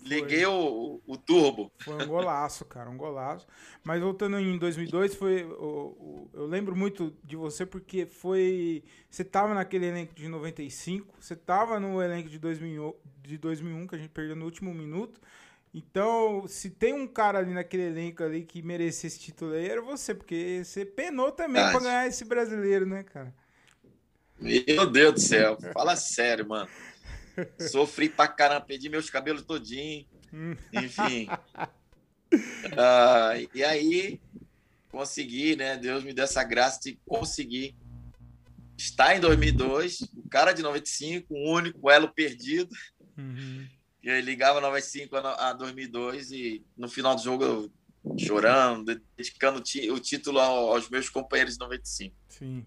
liguei o, o, turbo. Foi um golaço, cara, um golaço. Mas voltando em 2002, foi o, eu lembro muito de você porque foi você tava naquele elenco de 95, você tava no elenco de 2000, de 2001 que a gente perdeu no último minuto. Então, se tem um cara ali naquele elenco ali que merecia esse título aí, era você, porque você penou também para ganhar esse brasileiro, né, cara? Meu Deus do céu, fala sério, mano. Sofri pra caramba, perdi meus cabelos todinho. Hum. Enfim. Uh, e aí, consegui, né? Deus me deu essa graça de conseguir estar em 2002, o cara de 95, o único elo perdido. Uhum. E aí ligava 95 a 2002 e no final do jogo eu chorando, dedicando o título aos meus companheiros de 95. Sim.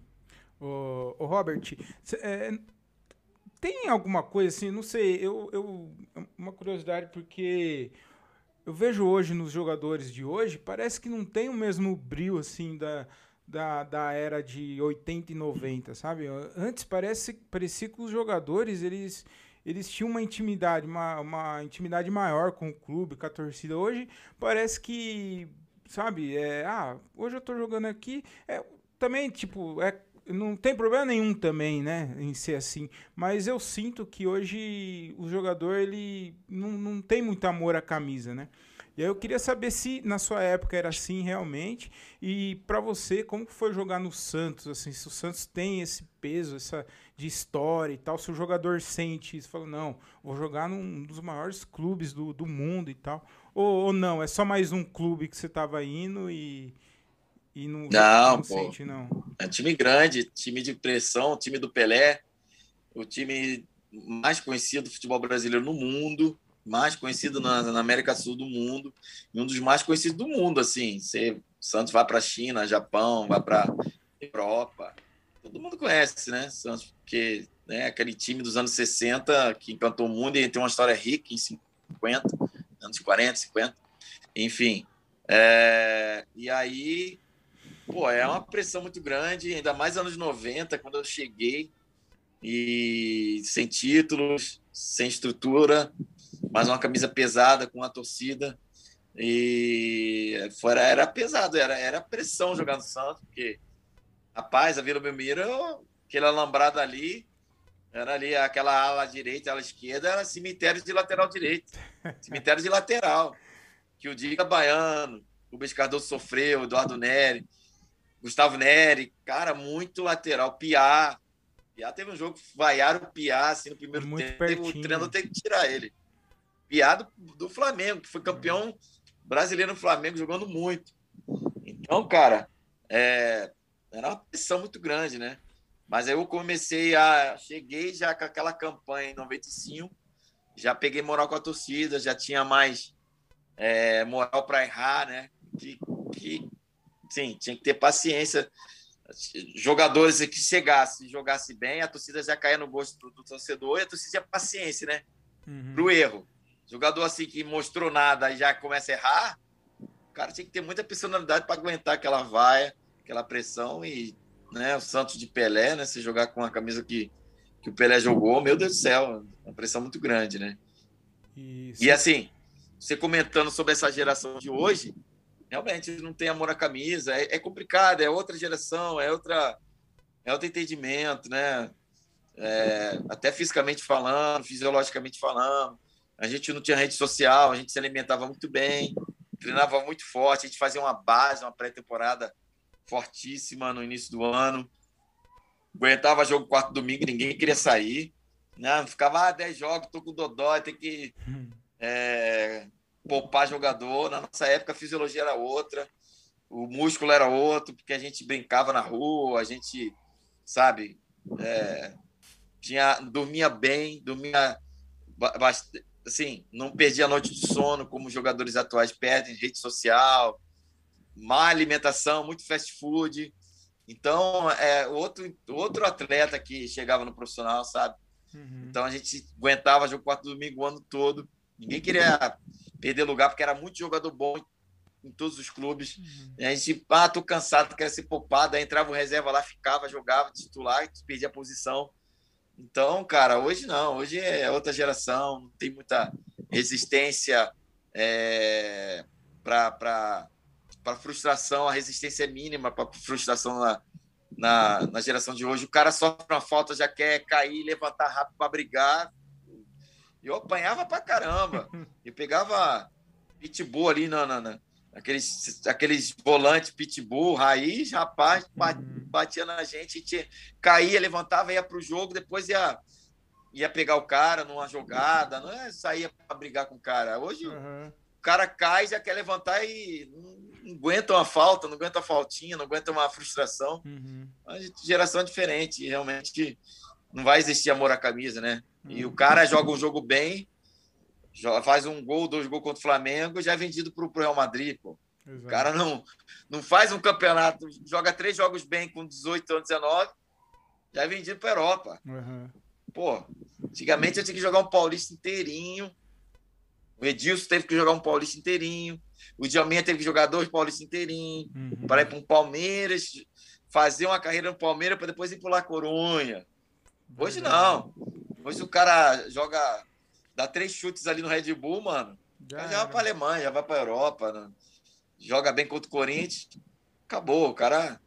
O, o Robert, cê, é, tem alguma coisa assim, não sei, eu, eu uma curiosidade porque eu vejo hoje nos jogadores de hoje, parece que não tem o mesmo brilho assim da, da, da era de 80 e 90, sabe? Antes parece parecia que os jogadores eles eles tinham uma intimidade, uma, uma intimidade maior com o clube, com a torcida. Hoje parece que, sabe, é, ah, hoje eu tô jogando aqui, é, também, tipo, é não tem problema nenhum também, né, em ser assim. Mas eu sinto que hoje o jogador ele não, não tem muito amor à camisa, né? E aí eu queria saber se na sua época era assim realmente e para você como foi jogar no Santos, assim, se o Santos tem esse peso, essa de história e tal, se o jogador sente isso, fala não, vou jogar num dos maiores clubes do, do mundo e tal, ou, ou não, é só mais um clube que você estava indo e e não, não, não sente, não. É time grande, time de pressão, time do Pelé, o time mais conhecido do futebol brasileiro no mundo, mais conhecido na, na América Sul do mundo, e um dos mais conhecidos do mundo, assim. Você, Santos vai para a China, Japão, vai para Europa. Todo mundo conhece, né? Santos, porque né, aquele time dos anos 60 que encantou o mundo e tem uma história rica em 50, anos 40, 50, enfim. É, e aí pô, é uma pressão muito grande, ainda mais anos 90, quando eu cheguei e sem títulos, sem estrutura, mas uma camisa pesada com a torcida. E fora era pesado, era, era pressão jogar no Santos, porque rapaz, a Vila Belmiro, aquele alambrado ali, era ali aquela ala direita, ala esquerda, era cemitério de lateral direito, cemitério de lateral. Que o Diga Baiano, o Cardoso sofreu, Eduardo Neri. Gustavo Neri, cara, muito lateral. Piá. Piá teve um jogo vaiaram o Piá assim, no primeiro muito tempo. Pertinho. O treinador tem que tirar ele. Piá do, do Flamengo, que foi campeão brasileiro no Flamengo, jogando muito. Então, cara, é, era uma pressão muito grande, né? Mas aí eu comecei a. Cheguei já com aquela campanha em 95, já peguei moral com a torcida, já tinha mais é, moral para errar, né? Que, que sim, tinha que ter paciência. Jogadores que chegasse, jogasse bem, a torcida já caía no gosto do, do torcedor e a torcida tinha paciência, né? Uhum. Pro erro. Jogador assim que mostrou nada e já começa a errar, o cara tinha que ter muita personalidade para aguentar aquela vaia, aquela pressão e né, o Santos de Pelé, né? Se jogar com a camisa que, que o Pelé jogou, meu Deus do céu, uma pressão muito grande, né? Isso. E assim, você comentando sobre essa geração de hoje, realmente não tem amor à camisa, é, é, complicado, é outra geração, é outra é outro entendimento, né? É, até fisicamente falando, fisiologicamente falando. A gente não tinha rede social, a gente se alimentava muito bem, treinava muito forte, a gente fazia uma base, uma pré-temporada fortíssima no início do ano. Aguentava jogo quarto domingo, ninguém queria sair. Né? Ficava, ah, 10 jogos, tô com o Dodói, tem que é, poupar jogador. Na nossa época, a fisiologia era outra, o músculo era outro, porque a gente brincava na rua, a gente, sabe, é, tinha, dormia bem, dormia assim, não perdia a noite de sono como os jogadores atuais perdem, rede social, má alimentação, muito fast food. Então, é outro, outro atleta que chegava no profissional, sabe? Uhum. Então a gente aguentava jogo quarto domingo o ano todo. Ninguém queria perder lugar, porque era muito jogador bom em todos os clubes. Uhum. A gente, ah, tô cansado, quero ser poupado. Aí entrava o reserva lá, ficava, jogava, titular, perdia a posição. Então, cara, hoje não. Hoje é outra geração, não tem muita resistência é, para frustração. A resistência é mínima para frustração na, na, na geração de hoje. O cara sofre uma falta, já quer cair, levantar rápido para brigar. E eu apanhava pra caramba. E pegava pitbull ali na, na, na, aqueles, aqueles volantes pitbull, raiz, rapaz, uhum. batia na gente, tinha, caía, levantava, ia para o jogo, depois ia, ia pegar o cara numa jogada, não é sair para brigar com o cara. Hoje uhum. O cara cai, já quer levantar e não, aguenta uma falta, não aguenta uma faltinha, não aguenta uma frustração. Uhum. Uma geração diferente, realmente não vai existir amor à camisa, né? E o cara joga um jogo bem, faz um gol, dois gols contra o Flamengo, já é vendido para o Real Madrid, pô. Exato. O cara não, não faz um campeonato, joga três jogos bem com 18 anos, 19, já é vendido para a Europa. Uhum. Pô, antigamente eu tinha que jogar um paulista inteirinho. O Edilson teve que jogar um paulista inteirinho. O Djalminha teve que jogar dois paulistas inteirinhos. Uhum. Para ir para um Palmeiras, fazer uma carreira no Palmeiras para depois ir para La Coruña. Hoje não. Hoje o cara joga dá três chutes ali no Red Bull, mano. Já, já vai para Alemanha, já vai para Europa, né? joga bem contra o Corinthians, acabou, o cara,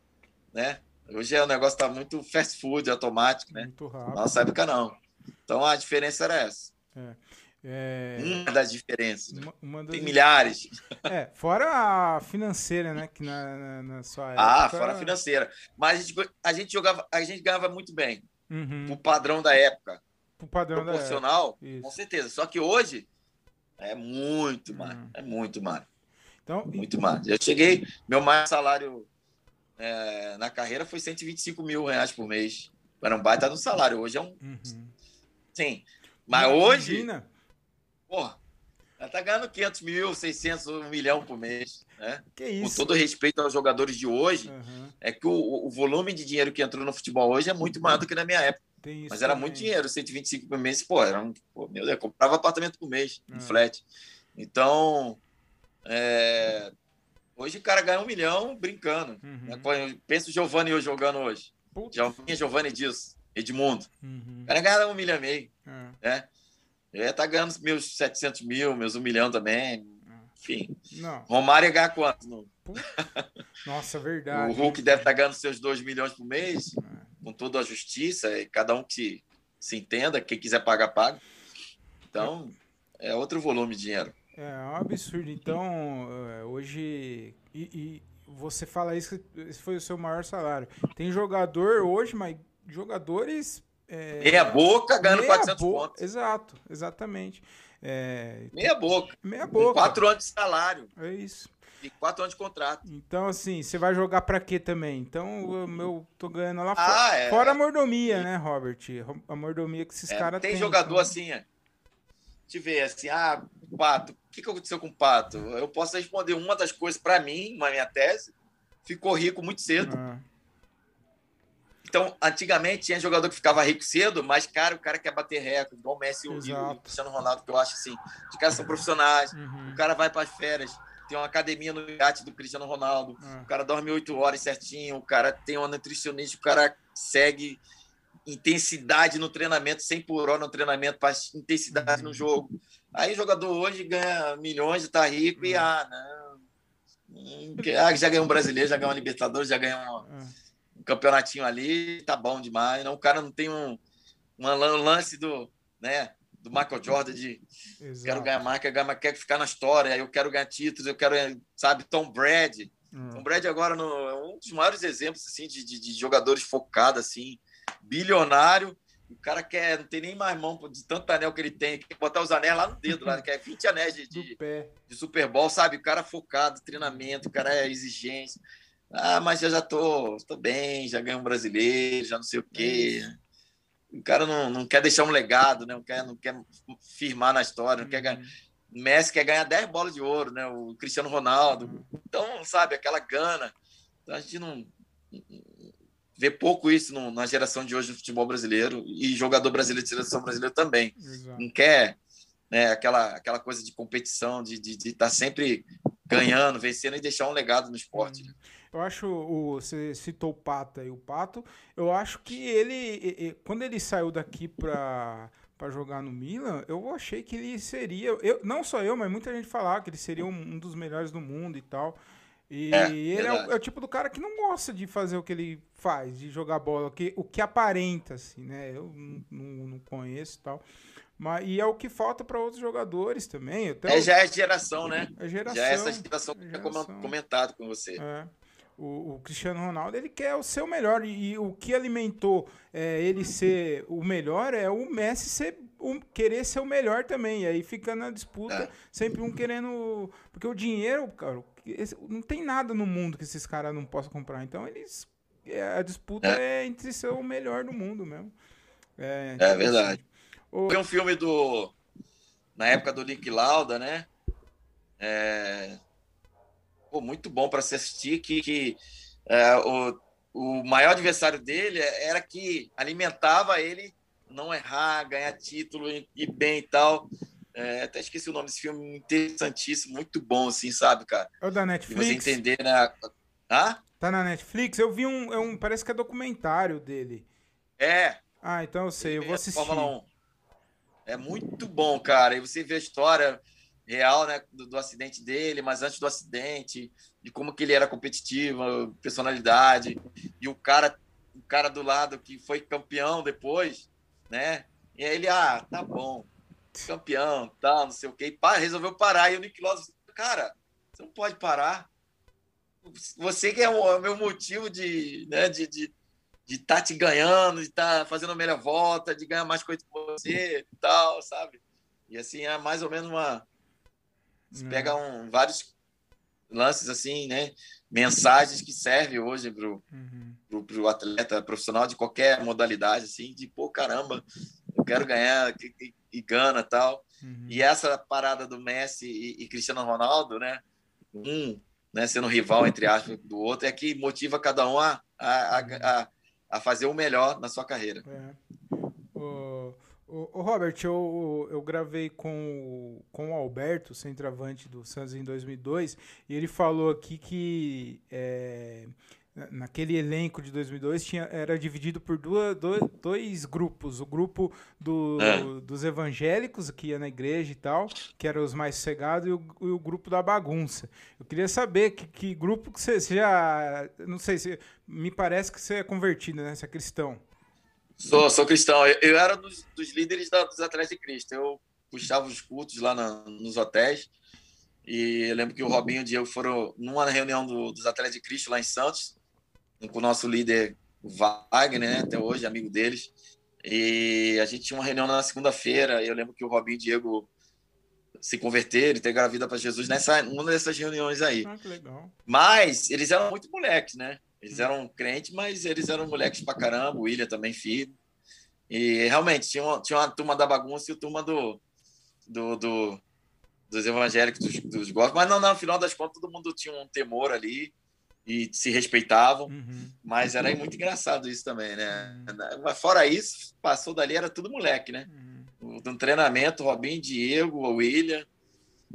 né? Hoje é, o negócio tá muito fast food, automático, né? Muito rápido. Nossa época não. Então a diferença era essa. É. É... Uma das diferenças. Uma, uma das... Tem milhares. É, fora a financeira, né? Que na, na, na sua época. Ah, fora a financeira. Mas a gente, a gente jogava, a gente ganhava muito bem. Uhum. O padrão da época pro padrão proporcional, da... com certeza. Só que hoje é muito mais, hum. é muito mais. Então, muito mais. Eu cheguei, meu maior salário é, na carreira foi 125 mil reais por mês. Era um baita no salário. Hoje é um. Uhum. Sim. Mas Imagina. hoje. Porra, ela tá ganhando 500 mil, 600, 1 milhão por mês. Né? Que isso? Com todo respeito aos jogadores de hoje, uhum. é que o, o volume de dinheiro que entrou no futebol hoje é muito maior do que na minha época. Mas era também. muito dinheiro, 125 por mês, pô, era um, pô, meu Deus, comprava apartamento por mês, um ah. flat. Então, é, hoje o cara ganha um milhão brincando. Uhum. Né? Pensa o Giovanni hoje jogando hoje. Giovanni, Giovanni disso, Edmundo. Uhum. O cara ganha um milhão e meio. Uhum. Né? Ele tá ganhando meus 700 mil, meus um milhão também. Enfim. Não. Romário ia ganhar quanto? No... Nossa, verdade. o Hulk deve estar tá ganhando seus 2 milhões por mês. É com toda a justiça, e cada um que se entenda, quem quiser pagar, paga. Então, é outro volume de dinheiro. É, é um absurdo. Então, é, hoje. E, e, você fala isso, esse foi o seu maior salário. Tem jogador hoje, mas jogadores. É, meia boca ganhando 400 boca, pontos. Exato, exatamente. É, meia boca. Meia boca. quatro anos de salário. É isso. E quatro anos de contrato. Então, assim, você vai jogar pra quê também? Então, eu, eu tô ganhando lá ah, fora. É. Fora a mordomia, né, Robert? A mordomia que esses é, caras têm. Tem jogador assim, é. Te ver assim, ah, Pato, o que, que aconteceu com o Pato? Eu posso responder uma das coisas para mim, uma minha tese. Ficou rico muito cedo. Ah. Então, antigamente tinha jogador que ficava rico cedo, mas, cara, o cara quer bater recorde, igual o Messi e o Cristiano Ronaldo, que eu acho assim. Os caras são profissionais, uhum. o cara vai para as férias tem uma academia no iate do Cristiano Ronaldo, ah. o cara dorme oito horas certinho, o cara tem uma nutricionista, o cara segue intensidade no treinamento, 100 por hora no treinamento, faz intensidade no jogo. Aí o jogador hoje ganha milhões, está rico e, ah, não, ah, já ganhou um brasileiro, já ganhou uma Libertadores, já ganhou um, ah. Um campeonatinho ali, tá bom demais. Não, o cara não tem um, um lance do, né, do Michael Jordan de Exato. quero ganhar marca, ganhar, quero ficar na história, eu quero ganhar títulos, eu quero, sabe, Tom Brady. Hum. Tom Brady agora no, é um dos maiores exemplos assim de, de, de jogadores focados assim, bilionário. O cara quer, não tem nem mais mão de tanto anel que ele tem, quer botar os anéis lá no dedo, lá, quer 20 anéis de, de, de Super Bowl, sabe? O cara focado, treinamento, o cara é exigência. Ah, mas eu já tô, tô bem, já ganhei um brasileiro, já não sei o quê. O cara não, não quer deixar um legado, né? não, quer, não quer firmar na história, não quer ganhar. Uhum. Messi quer ganhar 10 bolas de ouro, né? O Cristiano Ronaldo. Uhum. Então, sabe, aquela gana. Então, a gente não vê pouco isso no, na geração de hoje do futebol brasileiro e jogador brasileiro de seleção brasileira também. Exato. Não quer né, aquela, aquela coisa de competição, de estar de, de tá sempre ganhando, vencendo e deixar um legado no esporte. Uhum. Eu acho, o, você citou o Pato aí, o Pato, eu acho que ele, quando ele saiu daqui para para jogar no Milan, eu achei que ele seria, eu, não só eu, mas muita gente falava que ele seria um, um dos melhores do mundo e tal. E é, ele é o, é o, tipo do cara que não gosta de fazer o que ele faz, de jogar bola, o que, o que aparenta, assim, né? Eu não, não, não conheço e tal. Mas, e é o que falta para outros jogadores também. Até é, já é geração, né? É geração. Já é essa geração que eu tinha comentado com você. É. O, o, Cristiano Ronaldo ele quer o seu melhor e, e o que alimentou é, ele ser o melhor é o Messi ser um, querer ser o melhor também e aí fica na disputa é. sempre um querendo porque o dinheiro cara não tem nada no mundo que esses caras não possam comprar então eles é, a disputa é. é. entre ser o melhor do mundo mesmo é, é verdade o... Foi um filme do. Na época do Nick Lauda, né? É... Pô, muito bom para se assistir. Que, que é, o, o maior adversário dele era que alimentava ele não errar, ganhar título e, e bem e tal. É, até esqueci o nome desse filme, interessantíssimo, muito bom, assim, sabe, cara? É o da Netflix. E você entender, né? Hã? Tá na Netflix? Eu vi um, é um. Parece que é documentário dele. É. Ah, então eu sei, eu vou assistir. Fórmula 1. É muito bom, cara. E você vê a história real, né, do, do, acidente dele, mas antes do acidente, de como que ele era competitivo, personalidade, e o cara, o cara do lado que foi campeão depois, né? E aí ele, ah, tá bom, campeão, tal, não sei o quê, e pá, resolveu parar. E o Nick cara, você não pode parar. Você que é o, é meu motivo de, né, de, de de estar tá te ganhando, de estar tá fazendo a melhor volta, de ganhar mais coisa que você e tal, sabe? E assim, é mais ou menos uma. Você pega um, vários lances assim, né? Mensagens que servem hoje pro, uhum. pro, pro, atleta profissional de qualquer modalidade, assim, de pô, caramba, eu quero ganhar e, e, e gana tal. Uhum. E essa parada do Messi e, e Cristiano Ronaldo, né? Um né, sendo rival, entre aspas, do outro, é que motiva cada um a, a, a, a a fazer o melhor na sua carreira. É. Robert, eu, eu gravei com, com o Alberto, centroavante do Santos em 2002, e ele falou aqui que é, naquele elenco de 2002 tinha, era dividido por duas, dois, dois grupos. O grupo do, é. dos evangélicos, que ia na igreja e tal, que eram os mais cegados, e o, e o grupo da bagunça. Eu queria saber que, que grupo que você, você já... Não sei, se me parece que você é convertido, né? Você é cristão. Sou, sou cristão. Eu, eu era dos, dos líderes da, dos Atletas de Cristo. Eu puxava os cultos lá na, nos hotéis. E eu lembro que o Robinho e o Diego foram numa reunião do, dos Atletas de Cristo lá em Santos com o nosso líder Wagner, né, até hoje, amigo deles. E a gente tinha uma reunião na segunda-feira. Eu lembro que o Robinho e o Diego se converteram, entregaram a vida para Jesus nessa uma dessas reuniões aí. Ah, que legal. Mas eles eram muito moleques, né? Eles eram crentes, mas eles eram moleques pra caramba. O William também, filho. E realmente tinha uma, tinha uma turma da bagunça e a turma do, do, do dos evangélicos, dos, dos. Mas não, não, no final das contas, todo mundo tinha um temor ali e se respeitavam, uhum. mas era muito engraçado isso também, né? Uhum. Fora isso, passou dali, era tudo moleque, né? Uhum. No treinamento, Robinho, Diego, William,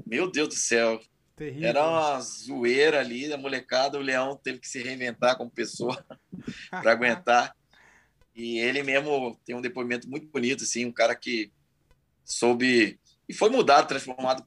meu Deus do céu. Terrível. Era uma zoeira ali, a molecada, o Leão teve que se reinventar como pessoa para aguentar. E ele mesmo tem um depoimento muito bonito, assim, um cara que soube e foi mudado, transformado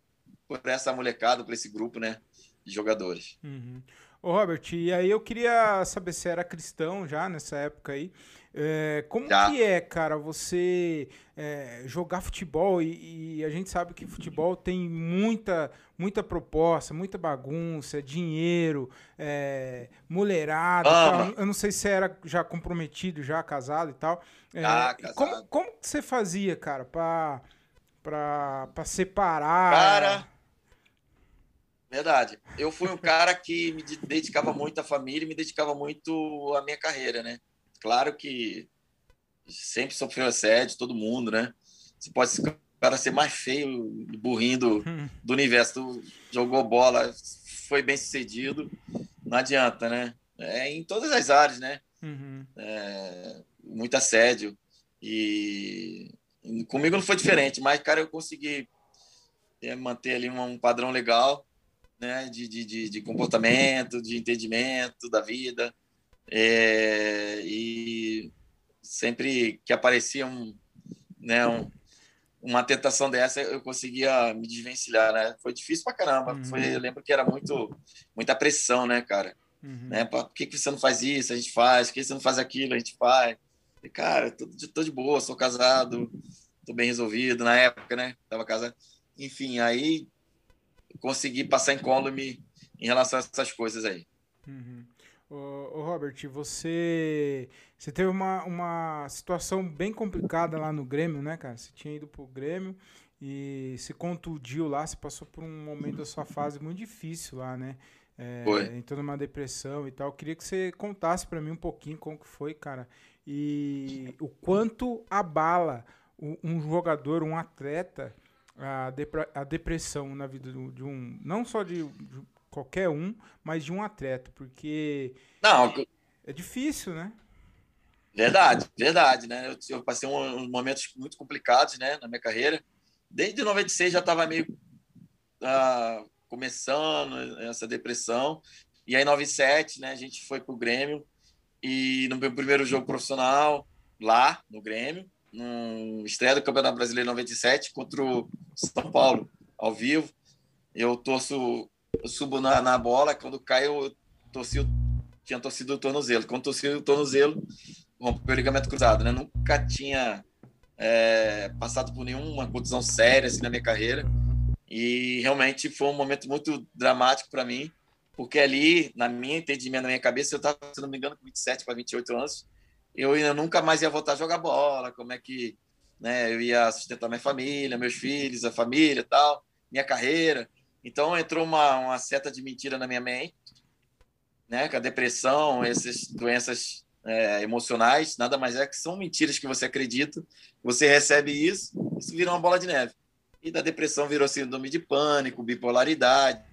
por essa molecada, por esse grupo, né, de jogadores. Uhum. Ô, Robert, e aí eu queria saber se era cristão já nessa época aí. É, como já. que é, cara, você é, jogar futebol e, e, a gente sabe que futebol tem muita, muita proposta, muita bagunça, dinheiro, é, mulherada. Ah, eu não sei se era já comprometido, já casado e tal. É, ah, como, como você fazia, cara, para para separar? Cara, Verdade. Eu fui um cara que me dedicava muito à família e me dedicava muito à minha carreira, né? Claro que sempre sofreu assédio, todo mundo, né? Você pode ser, cara ser mais feio, burrinho do, do universo. Tu jogou bola, foi bem sucedido, não adianta, né? É, em todas as áreas, né? Uhum. É, muito assédio. E comigo não foi diferente, mas, cara, eu consegui é, manter ali um, padrão legal né, de, de, de comportamento, de entendimento da vida. É, e sempre que aparecia um, né, um, uma tentação dessa eu conseguia me desvencilhar, né? Foi difícil pra caramba. Uhum. Foi, eu lembro que era muito, muita pressão, né, cara? Uhum. Né? Por que, que você não faz isso? A gente faz. Por que você não faz aquilo? A gente faz. E, cara, tô, tô de boa, sou casado, tô bem resolvido na época, né? Tava casado. Enfim, aí consegui passar incólume em relação a essas coisas aí. Uhum. Ô, Robert, você, você teve uma, uma situação bem complicada lá no Grêmio, né, cara? Você tinha ido pro Grêmio e se contundiu lá, você passou por um momento da sua fase muito difícil lá, né? É, foi. Entrou numa depressão e tal. Eu queria que você contasse para mim um pouquinho como que foi, cara. E o quanto abala um jogador, um atleta, a, a depressão na vida de um. Não só de, de qualquer um, mas de um atleta, porque não, é difícil, né? Verdade, verdade, né? Eu, eu passei uns momentos muito complicados, né, na minha carreira. Desde 96 já estava meio uh, começando essa depressão. E aí, em 97, né, a gente foi pro Grêmio e no meu primeiro jogo profissional lá no Grêmio, no estreia do Campeonato Brasileiro 97 contra o São Paulo, ao vivo. Eu torço eu subo na, na bola, quando cai, eu torci, tinha torcido o tornozelo. Quando torci o tornozelo, rompeu o ligamento cruzado, né? Nunca tinha é, passado por nenhuma condição séria assim na minha carreira. E realmente foi um momento muito dramático para mim, porque ali, na minha entendimento, na minha cabeça, eu estava, se não me engano, com 27 para 28 anos, eu ainda nunca mais ia voltar a jogar bola, como é que né, eu ia sustentar minha família, meus filhos, a família tal, minha carreira. Então entrou uma, uma seta de mentira na minha mente, né? Que a depressão, essas doenças é, emocionais, nada mais é que são mentiras que você acredita. Você recebe isso, isso vira uma bola de neve. E da depressão virou síndrome de pânico, bipolaridade.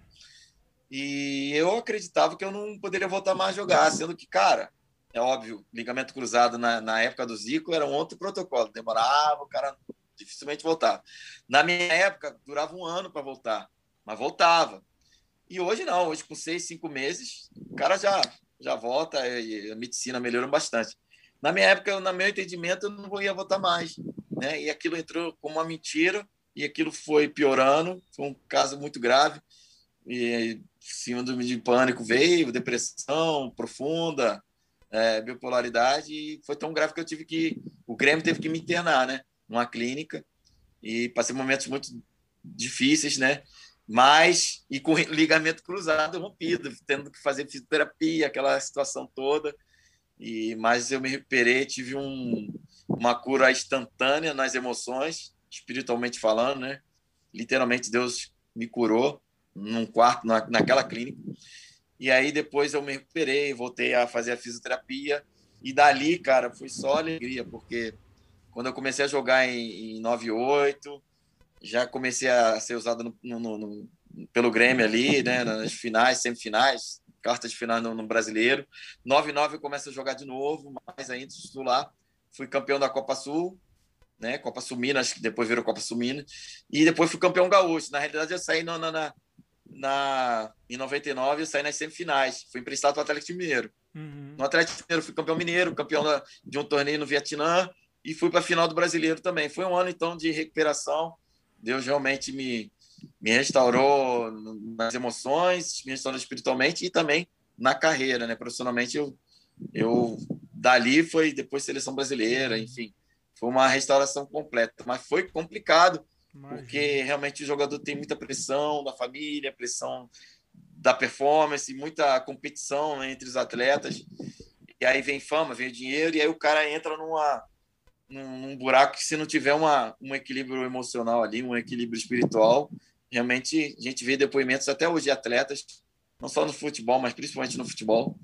E eu acreditava que eu não poderia voltar mais a jogar, sendo que, cara, é óbvio, ligamento cruzado na, na época do Zico era um outro protocolo, demorava, o cara dificilmente voltava. Na minha época, durava um ano para voltar mas voltava. E hoje não, hoje com seis, cinco meses, o cara já, já volta e a medicina melhorou bastante. Na minha época, eu, no meu entendimento, eu não ia voltar mais. Né? E aquilo entrou como uma mentira e aquilo foi piorando. Foi um caso muito grave. E síndrome de pânico veio, depressão profunda, é, bipolaridade. E foi tão grave que eu tive que. O Grêmio teve que me internar, né? Numa clínica. E passei momentos muito difíceis, né? Mas e com ligamento cruzado rompido, tendo que fazer fisioterapia, aquela situação toda. E mas eu me recuperei, tive um, uma cura instantânea nas emoções, espiritualmente falando, né? Literalmente Deus me curou num quarto na, naquela clínica. E aí depois eu me recuperei, voltei a fazer a fisioterapia e dali, cara, foi só alegria, porque quando eu comecei a jogar em, em 98, já comecei a ser usado no, no, no, pelo Grêmio ali, né, nas finais, semifinais, quartas de final no, no Brasileiro. 9-9 eu começo a jogar de novo, mais ainda titular. Fui campeão da Copa Sul, né, Copa Sul Minas, que depois virou Copa Sul Minas, e depois fui campeão gaúcho. Na realidade, eu saí na, na, na, em 99, eu saí nas semifinais. Fui emprestado para o Atlético Mineiro. Uhum. No Atlético Mineiro, fui campeão mineiro, campeão da, de um torneio no Vietnã, e fui para a final do Brasileiro também. Foi um ano, então, de recuperação Deus realmente me, me restaurou nas emoções, me restaurou espiritualmente e também na carreira, né? Profissionalmente, eu, eu dali foi depois seleção brasileira, enfim, foi uma restauração completa. Mas foi complicado, Imagina. porque realmente o jogador tem muita pressão da família, pressão da performance, muita competição né, entre os atletas. E aí vem fama, vem dinheiro, e aí o cara entra numa num, num buraco que se não tiver uma, um equilíbrio emocional ali, um equilíbrio espiritual, realmente a gente vê depoimentos até hoje de atletas, não só no futebol, mas principalmente no futebol,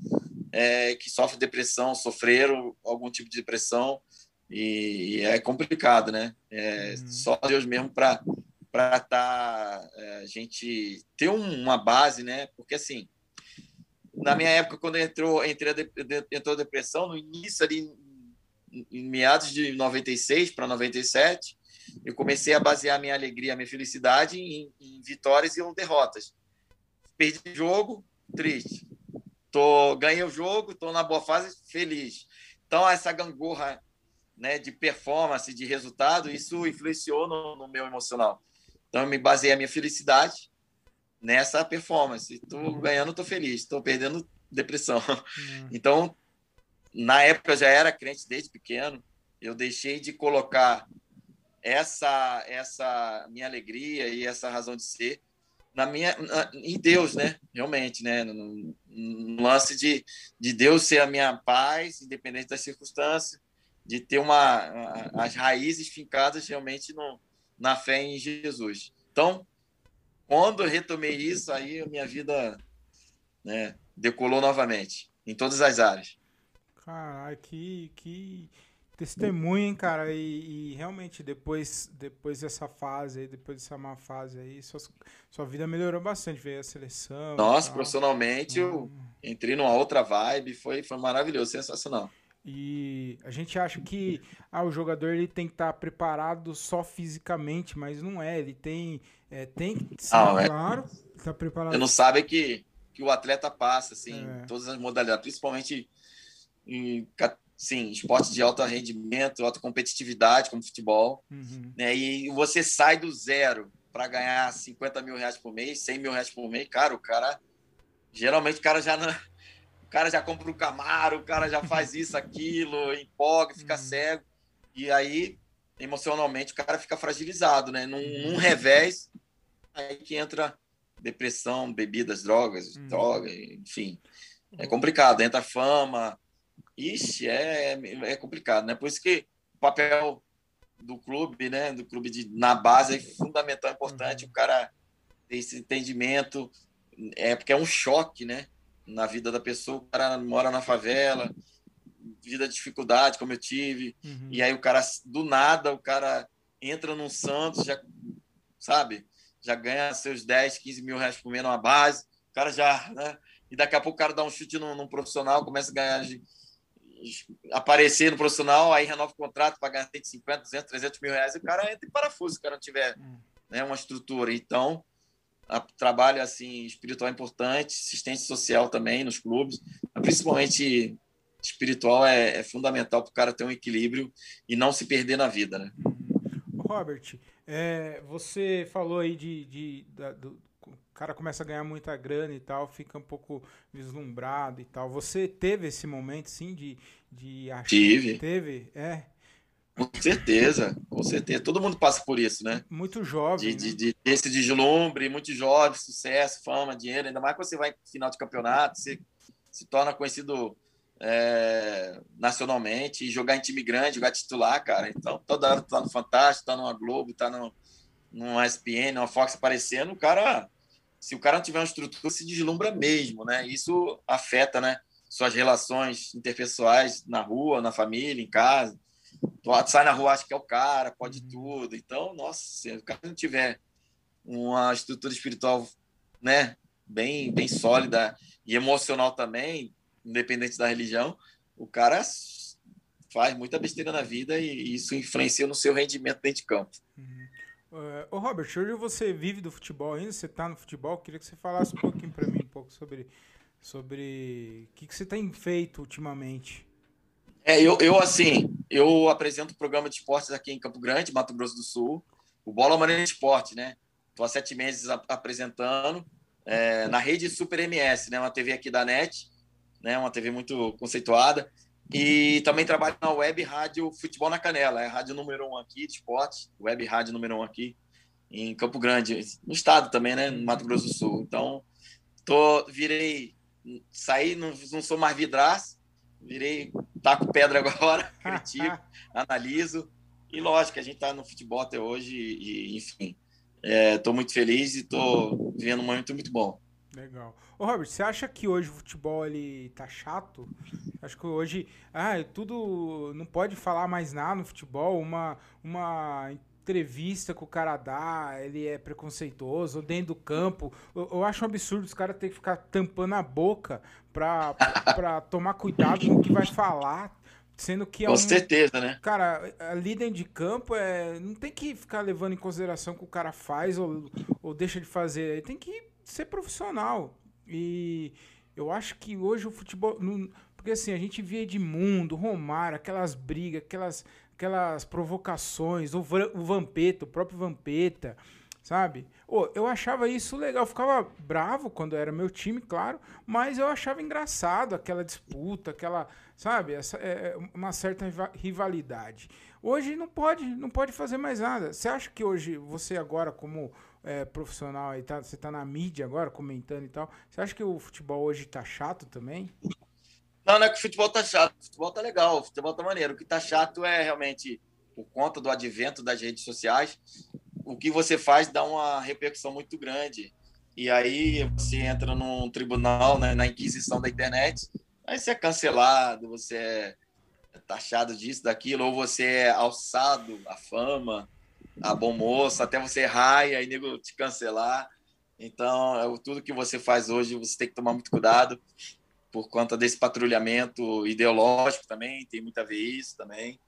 é, que sofrem depressão, sofreram algum tipo de depressão e, e é complicado, né? É, uhum. Só Deus mesmo para para tá, é, a gente ter um, uma base, né? Porque assim, na minha época quando entrou entrei entrou a depressão no início ali em meados de 96 para 97, eu comecei a basear minha alegria, minha felicidade em, em vitórias e ou derrotas. Perdi jogo, triste. Tô, ganhei o jogo, estou na boa fase, feliz. Então, essa gangorra né, de performance, de resultado, isso influenciou no, no meu emocional. Então, eu me baseei a minha felicidade nessa performance. Estou ganhando, estou feliz. Estou perdendo, depressão. Uhum. Então, na época, eu já era crente desde pequeno. Eu deixei de colocar essa essa minha alegria e essa razão de ser na minha na, em Deus, né? Realmente, né? No, no, lance de, de Deus ser a minha paz, independente das circunstâncias, de ter uma as raízes fincadas realmente no, na fé em Jesus. Então, quando eu retomei isso, aí a minha vida né, decolou novamente, em todas as áreas. Caralho, que, que testemunho, hein, cara? E, e, realmente, depois, depois dessa fase aí, depois dessa má fase aí, sua, sua vida melhorou bastante, veio a seleção. Nossa, profissionalmente, hum. eu entrei numa outra vibe, foi, foi maravilhoso, sensacional. E a gente acha que ah, o jogador ele tem que estar tá preparado só fisicamente, mas não é. Ele tem, é, tem que ser, ah, é. claro, tá preparado. Você não sabe que, que o atleta passa, assim, é. em todas as modalidades, principalmente em sim, esporte de alto rendimento, alta competitividade, como futebol. Uhum. Né? E você sai do zero para ganhar 50 mil reais por mês, 100 mil reais por mês, cara, o cara. Geralmente o cara já não cara já compra um Camaro, o cara já faz isso, aquilo, empolga, fica uhum. cego. E aí, emocionalmente, o cara fica fragilizado, né? Num, num revés, aí que entra depressão, bebidas, drogas, uhum. droga, enfim. É complicado, entra fama. Ixi, é, é complicado, né? Por isso que o papel do clube, né? Do clube de, na base é fundamental, importante. Uhum. O cara ter esse entendimento, é porque é um choque, né? na vida da pessoa. O cara mora na favela, vida de dificuldade, como eu tive. Uhum. E aí o cara, do nada, o cara entra num Santos, já, sabe? Já ganha seus 10, 15 mil reais por mês numa base. O cara já, né? E daqui a pouco o cara dá um chute num, num profissional, começa a ganhar, aparecer no profissional, aí renova o contrato para ganhar 150, 200, 300 mil reais. E o cara entra em parafuso se o cara não tiver uhum. né, uma estrutura. Então, trabalho assim espiritual importante, assistência social também nos clubes, principalmente espiritual é, é fundamental para o cara ter um equilíbrio e não se perder na vida, né? Robert, é, você falou aí de, de da, do, cara começa a ganhar muita grana e tal, fica um pouco vislumbrado e tal. Você teve esse momento, sim, de, de achar Tive. teve? É. Com certeza, com certeza. Todo mundo passa por isso, né? Muito jovem. De, né? de, de, esse deslumbre, muito jovem, sucesso, fama, dinheiro. Ainda mais quando você vai em final de campeonato, você se torna conhecido é, nacionalmente. E jogar em time grande, jogar titular, cara. Então, toda hora tá no Fantástico, tá numa Globo, tá no, numa ESPN, numa Fox aparecendo. O cara, se o cara não tiver uma estrutura, se deslumbra mesmo, né? Isso afeta, né? Suas relações interpessoais na rua, na família, em casa sai na rua, acha que é o cara, pode uhum. tudo. Então, nossa, se o cara não tiver uma estrutura espiritual, né, bem, bem sólida e emocional também, independente da religião, o cara faz muita besteira na vida e isso influencia no seu rendimento dentro de campo. Uhum. Uh, ô Robert, hoje você vive do futebol ainda, você está no futebol, queria que você falasse um pouquinho para mim, um pouco sobre sobre o que, que você tem feito ultimamente. É, eu, eu assim, eu apresento o programa de esportes aqui em Campo Grande, Mato Grosso do Sul, o Bola Maneira Esporte, né? Estou há sete meses apresentando é, na rede Super MS, né? Uma TV aqui da NET, né? Uma TV muito conceituada. E também trabalho na Web Rádio Futebol na Canela, é a rádio número um aqui de esporte, Web Rádio número um aqui em Campo Grande, no estado também, né? No Mato Grosso do Sul. Então, tô, virei, saí, não, não sou mais vidraço, virei taco pedra agora, critico, analiso. E lógico, a gente está no futebol até hoje e, enfim, estou é, muito feliz e estou vivendo um momento muito bom. Legal. Ô, Robert, você acha que hoje o futebol ele tá chato? Acho que hoje, ah, tudo não pode falar mais nada no futebol, uma uma entrevista que o cara dá, ele é preconceituoso, dentro do campo. Eu, eu acho um absurdo os caras terem que ficar tampando a boca pra, pra tomar cuidado com o que vai falar. Sendo que é Com um, certeza, né? Cara, ali dentro de campo é, não tem que ficar levando em consideração o que o cara faz ou, ou deixa de fazer. Tem que ser profissional. E eu acho que hoje o futebol. Não, porque assim, a gente via Edmundo, Romário, aquelas brigas, aquelas, aquelas provocações, o, o Vampeta, o próprio Vampeta, sabe? Oh, eu achava isso legal, eu ficava bravo quando era meu time, claro, mas eu achava engraçado aquela disputa, aquela, sabe, essa, é, é uma certa rivalidade. Hoje não pode, não pode fazer mais nada. Você acha que hoje você agora como é, profissional aí, tá, você tá na mídia agora comentando e tal, você acha que o futebol hoje tá chato também? Não, não é que o futebol tá chato, o futebol tá legal, o futebol tá maneiro. O que tá chato é realmente por conta do advento das redes sociais, o que você faz dá uma repercussão muito grande. E aí você entra num tribunal, né, na inquisição da internet, aí você é cancelado, você é taxado disso, daquilo, ou você é alçado à fama, a bom moço, até você errar e aí nego te cancelar. Então, é tudo que você faz hoje, você tem que tomar muito cuidado por conta desse patrulhamento ideológico também, tem muito a ver isso também.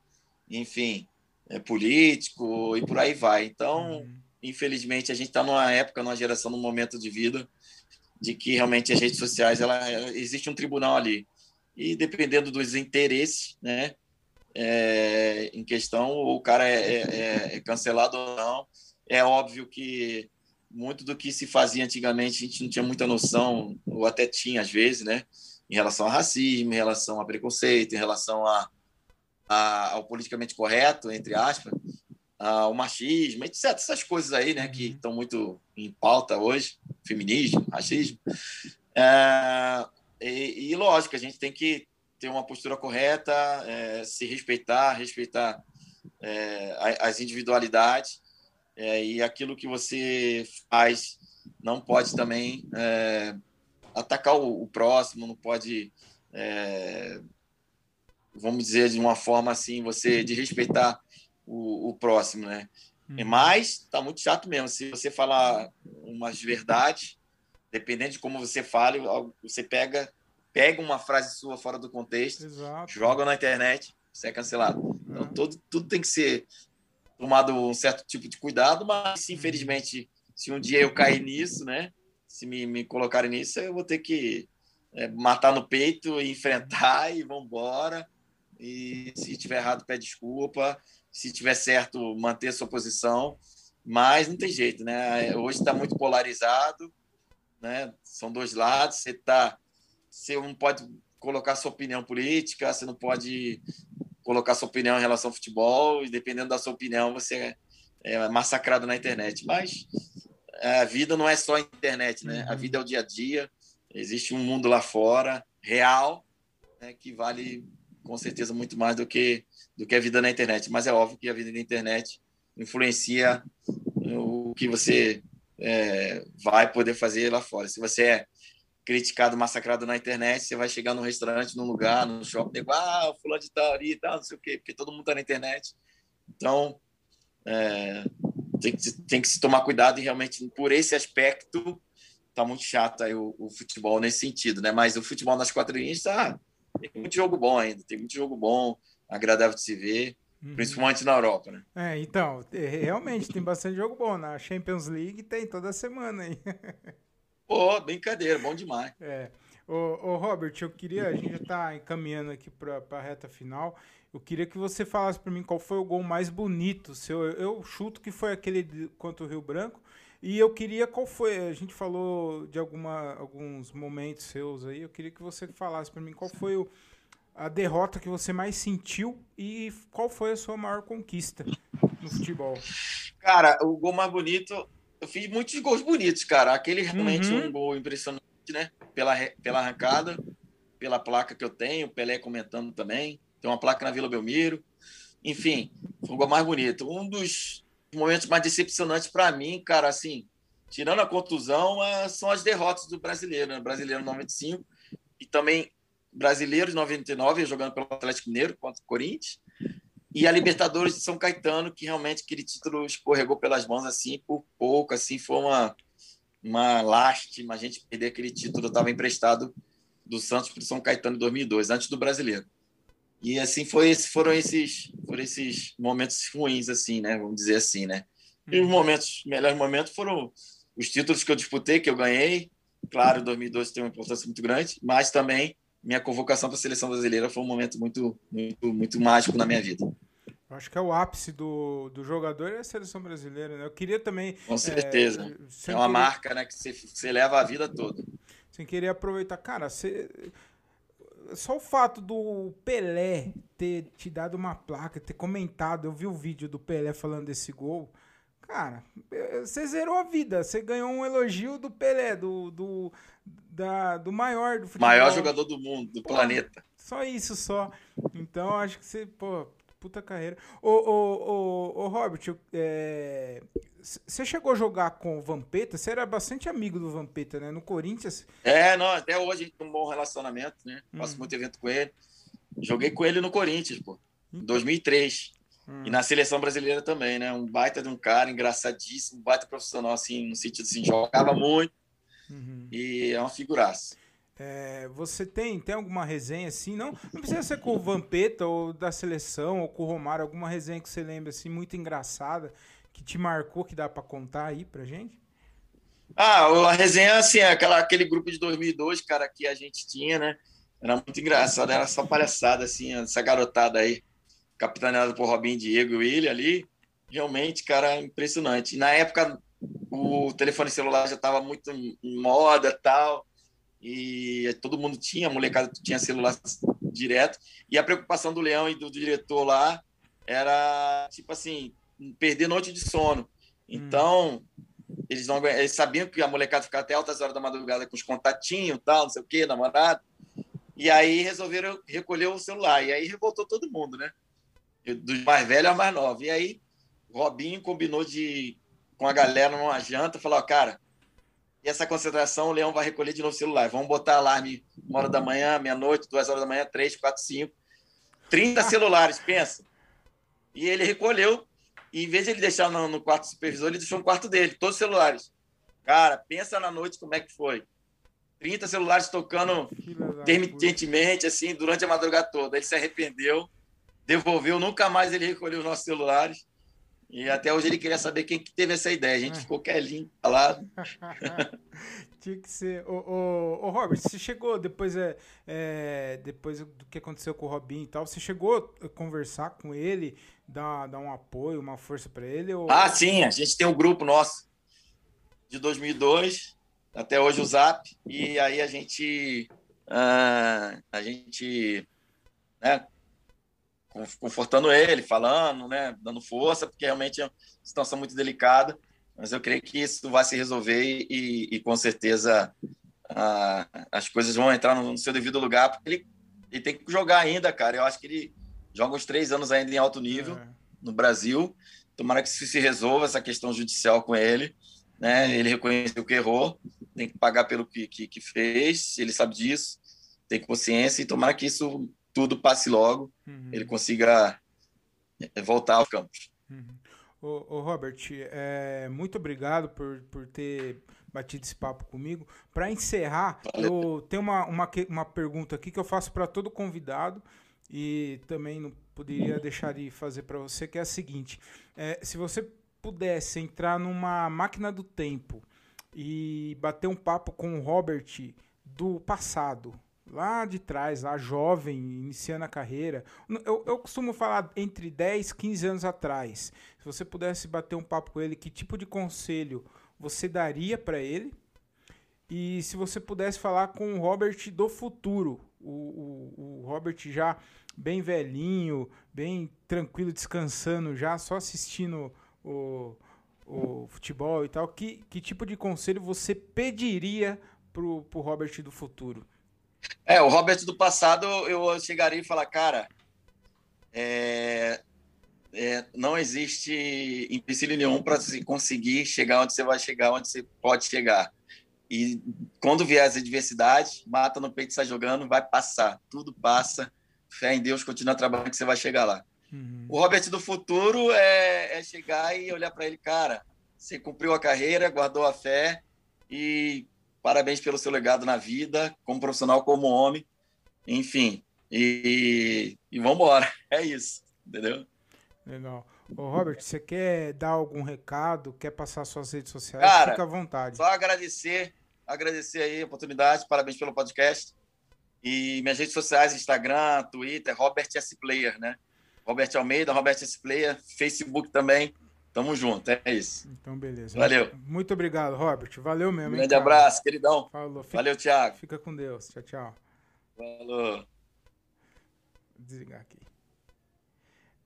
Enfim, é político e por aí vai. Então, uhum. infelizmente, a gente está numa época, numa geração, num momento de vida de que realmente as redes sociais, ela, existe um tribunal ali. E dependendo dos interesses, né, é, em questão, o cara é, é, é, cancelado ou não. É óbvio que muito do que se fazia antigamente a gente não tinha muita noção, ou até tinha às vezes, né, em relação ao racismo, em relação a preconceito, em relação a a, ao politicamente correto, entre aspas, ao machismo, etc. Essas coisas aí, né, que estão uhum. muito em pauta hoje, feminismo, racismo. É, e, e, lógico, a gente tem que ter uma postura correta, é, se respeitar, respeitar é, as individualidades é, e aquilo que você faz não pode também atacar o, o, próximo, não pode vamos dizer de uma forma assim, você de respeitar o, o próximo, né? Hum. Mas tá muito chato mesmo. Se você falar umas verdades, dependendo de como você fale, você pega pega uma frase sua fora do contexto, Exato. joga na internet, você é cancelado. Então é. tudo, tudo tem que ser tomado um certo tipo de cuidado, mas se, infelizmente, se um dia eu cair nisso, né? Se me, me colocarem nisso, eu vou ter que é, matar no peito, enfrentar e vamos embora e se tiver errado, pede desculpa. Se tiver certo, manter sua posição. Mas não tem jeito, né? Hoje está muito polarizado, né? São dois lados. Você tá, você não pode colocar sua opinião política, você não pode colocar sua opinião em relação ao futebol e dependendo da sua opinião você é, é massacrado na internet. Mas a vida não é só a internet, né? A vida é o dia a dia. Existe um mundo lá fora real né, que vale com certeza muito mais do que do que a vida na internet. Mas é óbvio que a vida na internet influencia o que você é, vai poder fazer lá fora. Se você é criticado, massacrado na internet, você vai chegar num restaurante, num lugar, no shopping, ah, fulano de tal ali, tal, não sei o quê, porque todo mundo está na internet. Então, é, tem, que, tem que se tomar cuidado e realmente, por esse aspecto, tá muito chato aí o, o futebol nesse sentido, né? Mas o futebol nas quatro linhas está tem muito jogo bom ainda, tem muito jogo bom, agradável de se ver, uhum. principalmente na Europa, né? É, então, realmente tem bastante jogo bom. Na Champions League tem toda semana aí. Pô, brincadeira, bom demais. É. Ô, ô Robert, eu queria, a gente já está encaminhando aqui para a reta final. Eu queria que você falasse para mim qual foi o gol mais bonito seu. Eu chuto que foi aquele contra o Rio Branco, e eu queria qual foi, a gente falou de alguma, alguns momentos seus aí, eu queria que você falasse para mim qual foi o, a derrota que você mais sentiu e qual foi a sua maior conquista no futebol. Cara, o gol mais bonito, eu fiz muitos gols bonitos, cara. Aquele realmente uhum. um gol impressionante, né? Pela, pela arrancada, pela placa que eu tenho, Pelé comentando também. Tem uma placa na Vila Belmiro. Enfim, foi o gol mais bonito. Um dos momentos mais decepcionantes para mim, cara, assim, tirando a contusão, é, são as derrotas do brasileiro, né? Brasileiro 95 e também brasileiros 99, jogando pelo Atlético Mineiro contra o Corinthians, e a Libertadores de São Caetano, que realmente aquele título escorregou pelas mãos assim por pouco, assim, foi uma uma lástima a gente perder aquele título, estava emprestado do Santos para o São Caetano em 2002, antes do brasileiro. E assim foi, foram esses, foram esses momentos ruins, assim, né? Vamos dizer assim, né? E os uhum. momentos, melhores momentos foram os títulos que eu disputei, que eu ganhei. Claro, 2012 tem uma importância muito grande, mas também minha convocação para a seleção brasileira foi um momento muito, muito, muito mágico na minha vida. Eu acho que é o ápice do, do jogador e a seleção brasileira, né? Eu queria também. Com certeza. É, é uma querer, marca, né? Que você, você leva a vida toda. Sem querer aproveitar. Cara, você. Só o fato do Pelé ter te dado uma placa, ter comentado, eu vi o vídeo do Pelé falando desse gol. Cara, você zerou a vida. Você ganhou um elogio do Pelé, do, do, da, do maior do futebol. Maior jogador do mundo, do pô, planeta. Só isso, só. Então, acho que você, pô, puta carreira. Ô, ô, ô, ô Robert, é, você chegou a jogar com o Vampeta? Você era bastante amigo do Vampeta, né? No Corinthians. É, não, até hoje a gente tem um bom relacionamento, né? Faço hum. muito evento com ele. Joguei com ele no Corinthians, pô. Em 2003. Hum. E na seleção brasileira também, né? Um baita de um cara, engraçadíssimo, um baita profissional, assim, no sentido assim, jogava muito. Uhum. E é uma figuraça. É, você tem, tem alguma resenha assim? Não, não precisa ser com o Vampeta ou da seleção ou com o Romário, alguma resenha que você lembra assim muito engraçada que te marcou que dá para contar aí pra gente? Ah, a resenha assim, é aquela aquele grupo de 2002, cara, que a gente tinha, né? Era muito engraçado, era só palhaçada assim, essa garotada aí, capitaneada por Robin Diego e William ali, realmente, cara, impressionante. Na época o telefone celular já estava muito em moda, tal e todo mundo tinha, a molecada tinha celular direto, e a preocupação do Leão e do diretor lá era, tipo assim, perder noite de sono. Então, hum. eles, não, eles sabiam que a molecada ficava até altas horas da madrugada com os contatinhos, tal, não sei o quê, namorado, e aí resolveram recolher o celular, e aí revoltou todo mundo, né? Dos mais velhos aos mais novos. E aí, Robinho combinou de, com a galera numa janta, falou, cara, e essa concentração o leão vai recolher de novo o celular. Vamos botar alarme uma hora da manhã, meia-noite, duas horas da manhã, três, quatro, cinco. 30 celulares, pensa. E ele recolheu, e em vez de ele deixar no, no quarto supervisor, ele deixou no quarto dele, todos os celulares. Cara, pensa na noite como é que foi. 30 celulares tocando intermitentemente, assim, durante a madrugada toda. Ele se arrependeu, devolveu, nunca mais ele recolheu os nossos celulares. E até hoje ele queria saber quem que teve essa ideia. A gente ficou quietinho, falado. Tinha que ser. Ô, ô, ô, Robert, você chegou depois, é, é, depois do que aconteceu com o Robin e tal, você chegou a conversar com ele, dar, dar um apoio, uma força para ele? Ou... Ah, sim, a gente tem um grupo nosso de 2002, até hoje o Zap, e aí a gente. Uh, a gente. Né, confortando ele, falando, né, dando força, porque realmente é uma situação muito delicada, mas eu creio que isso vai se resolver e, e com certeza a, as coisas vão entrar no, no, seu devido lugar, porque ele, ele tem que jogar ainda, cara. Eu acho que ele joga uns três anos ainda em alto nível é. no Brasil. Tomara que isso se resolva, essa questão judicial com ele. Né? Ele reconheceu que errou, tem que pagar pelo que, que, que fez, ele sabe disso, tem consciência, e tomara que isso tudo passe logo, uhum. ele consiga é, voltar aos campos. Uhum. Ô, ô, Robert, é, muito obrigado por, por ter batido esse papo comigo. Para encerrar, Valeu. eu tenho uma, uma, uma pergunta aqui que eu faço para todo convidado e também não poderia deixar de fazer para você, que é a seguinte: é, se você pudesse entrar numa máquina do tempo e bater um papo com o Robert do passado, lá de trás, lá jovem, iniciando a carreira. Eu, eu costumo falar entre 10 e 15 anos atrás. Se você pudesse bater um papo com ele, que tipo de conselho você daria para ele? E se você pudesse falar com o Robert do futuro, o, o, o Robert já bem velhinho, bem tranquilo, descansando já, só assistindo o, o futebol e tal, que, que tipo de conselho você pediria pro, pro Robert do futuro? É, o Robert do passado, eu chegaria e falar, cara, é, é, não existe empecilho nenhum para se conseguir chegar onde você vai chegar, onde você pode chegar. E quando vier as adversidades, mata no peito, sai jogando, vai passar. Tudo passa. Fé em Deus, continua trabalhando que você vai chegar lá. Uhum. O Robert do futuro é, é chegar e olhar para ele, cara, você cumpriu a carreira, guardou a fé e Parabéns pelo seu legado na vida, como profissional, como homem. Enfim, e, e vamos embora. É isso, entendeu? Legal. Ô, Robert, você quer dar algum recado? Quer passar suas redes sociais? Cara, Fica à vontade. Só agradecer, agradecer aí a oportunidade, parabéns pelo podcast. E minhas redes sociais, Instagram, Twitter, Robert S. Player, né? Robert Almeida, Robert Player, Facebook também. Tamo junto, é isso. Então, beleza. Valeu. Muito obrigado, Robert. Valeu mesmo. Um grande hein, abraço, queridão. Falou. Fica, Valeu, Thiago. Fica com Deus. Tchau, tchau. Falou. Vou desligar aqui.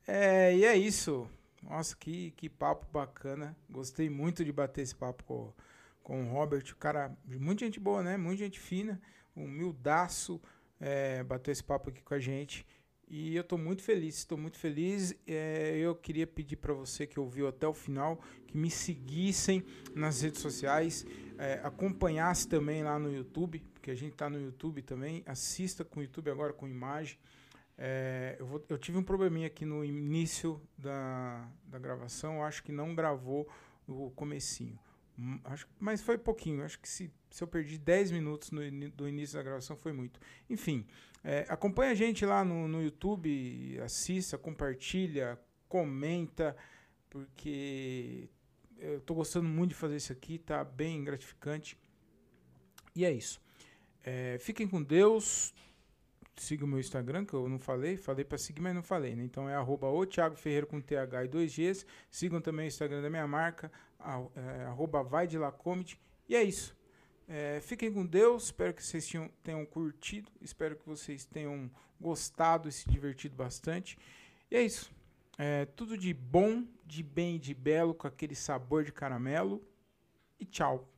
É, e é isso. Nossa, que, que papo bacana. Gostei muito de bater esse papo com, com o Robert. O cara, muita gente boa, né? Muita gente fina, humildaço. É, bateu esse papo aqui com a gente. E eu estou muito feliz, estou muito feliz. É, eu queria pedir para você que ouviu até o final que me seguissem nas redes sociais, é, acompanhasse também lá no YouTube, porque a gente está no YouTube também. Assista com o YouTube agora com imagem. É, eu, vou, eu, tive um probleminha aqui no início da, da gravação, acho que não gravou o comecinho. Hum, acho, mas foi pouquinho, acho que se, se eu perdi 10 minutos no, do início da gravação foi muito. Enfim, é, acompanha a gente lá no, no YouTube, assista, compartilha, comenta, porque eu estou gostando muito de fazer isso aqui, tá bem gratificante. E é isso. É, fiquem com Deus siga o meu Instagram, que eu não falei, falei para seguir, mas não falei, né? Então é arroba o Thiago Ferreira com TH e 2Gs. Sigam também o Instagram da minha marca, é, arroba vai de. E é isso. É, fiquem com Deus, espero que vocês tenham, tenham curtido, espero que vocês tenham gostado e se divertido bastante. E é isso. É, tudo de bom, de bem e de belo, com aquele sabor de caramelo. E tchau.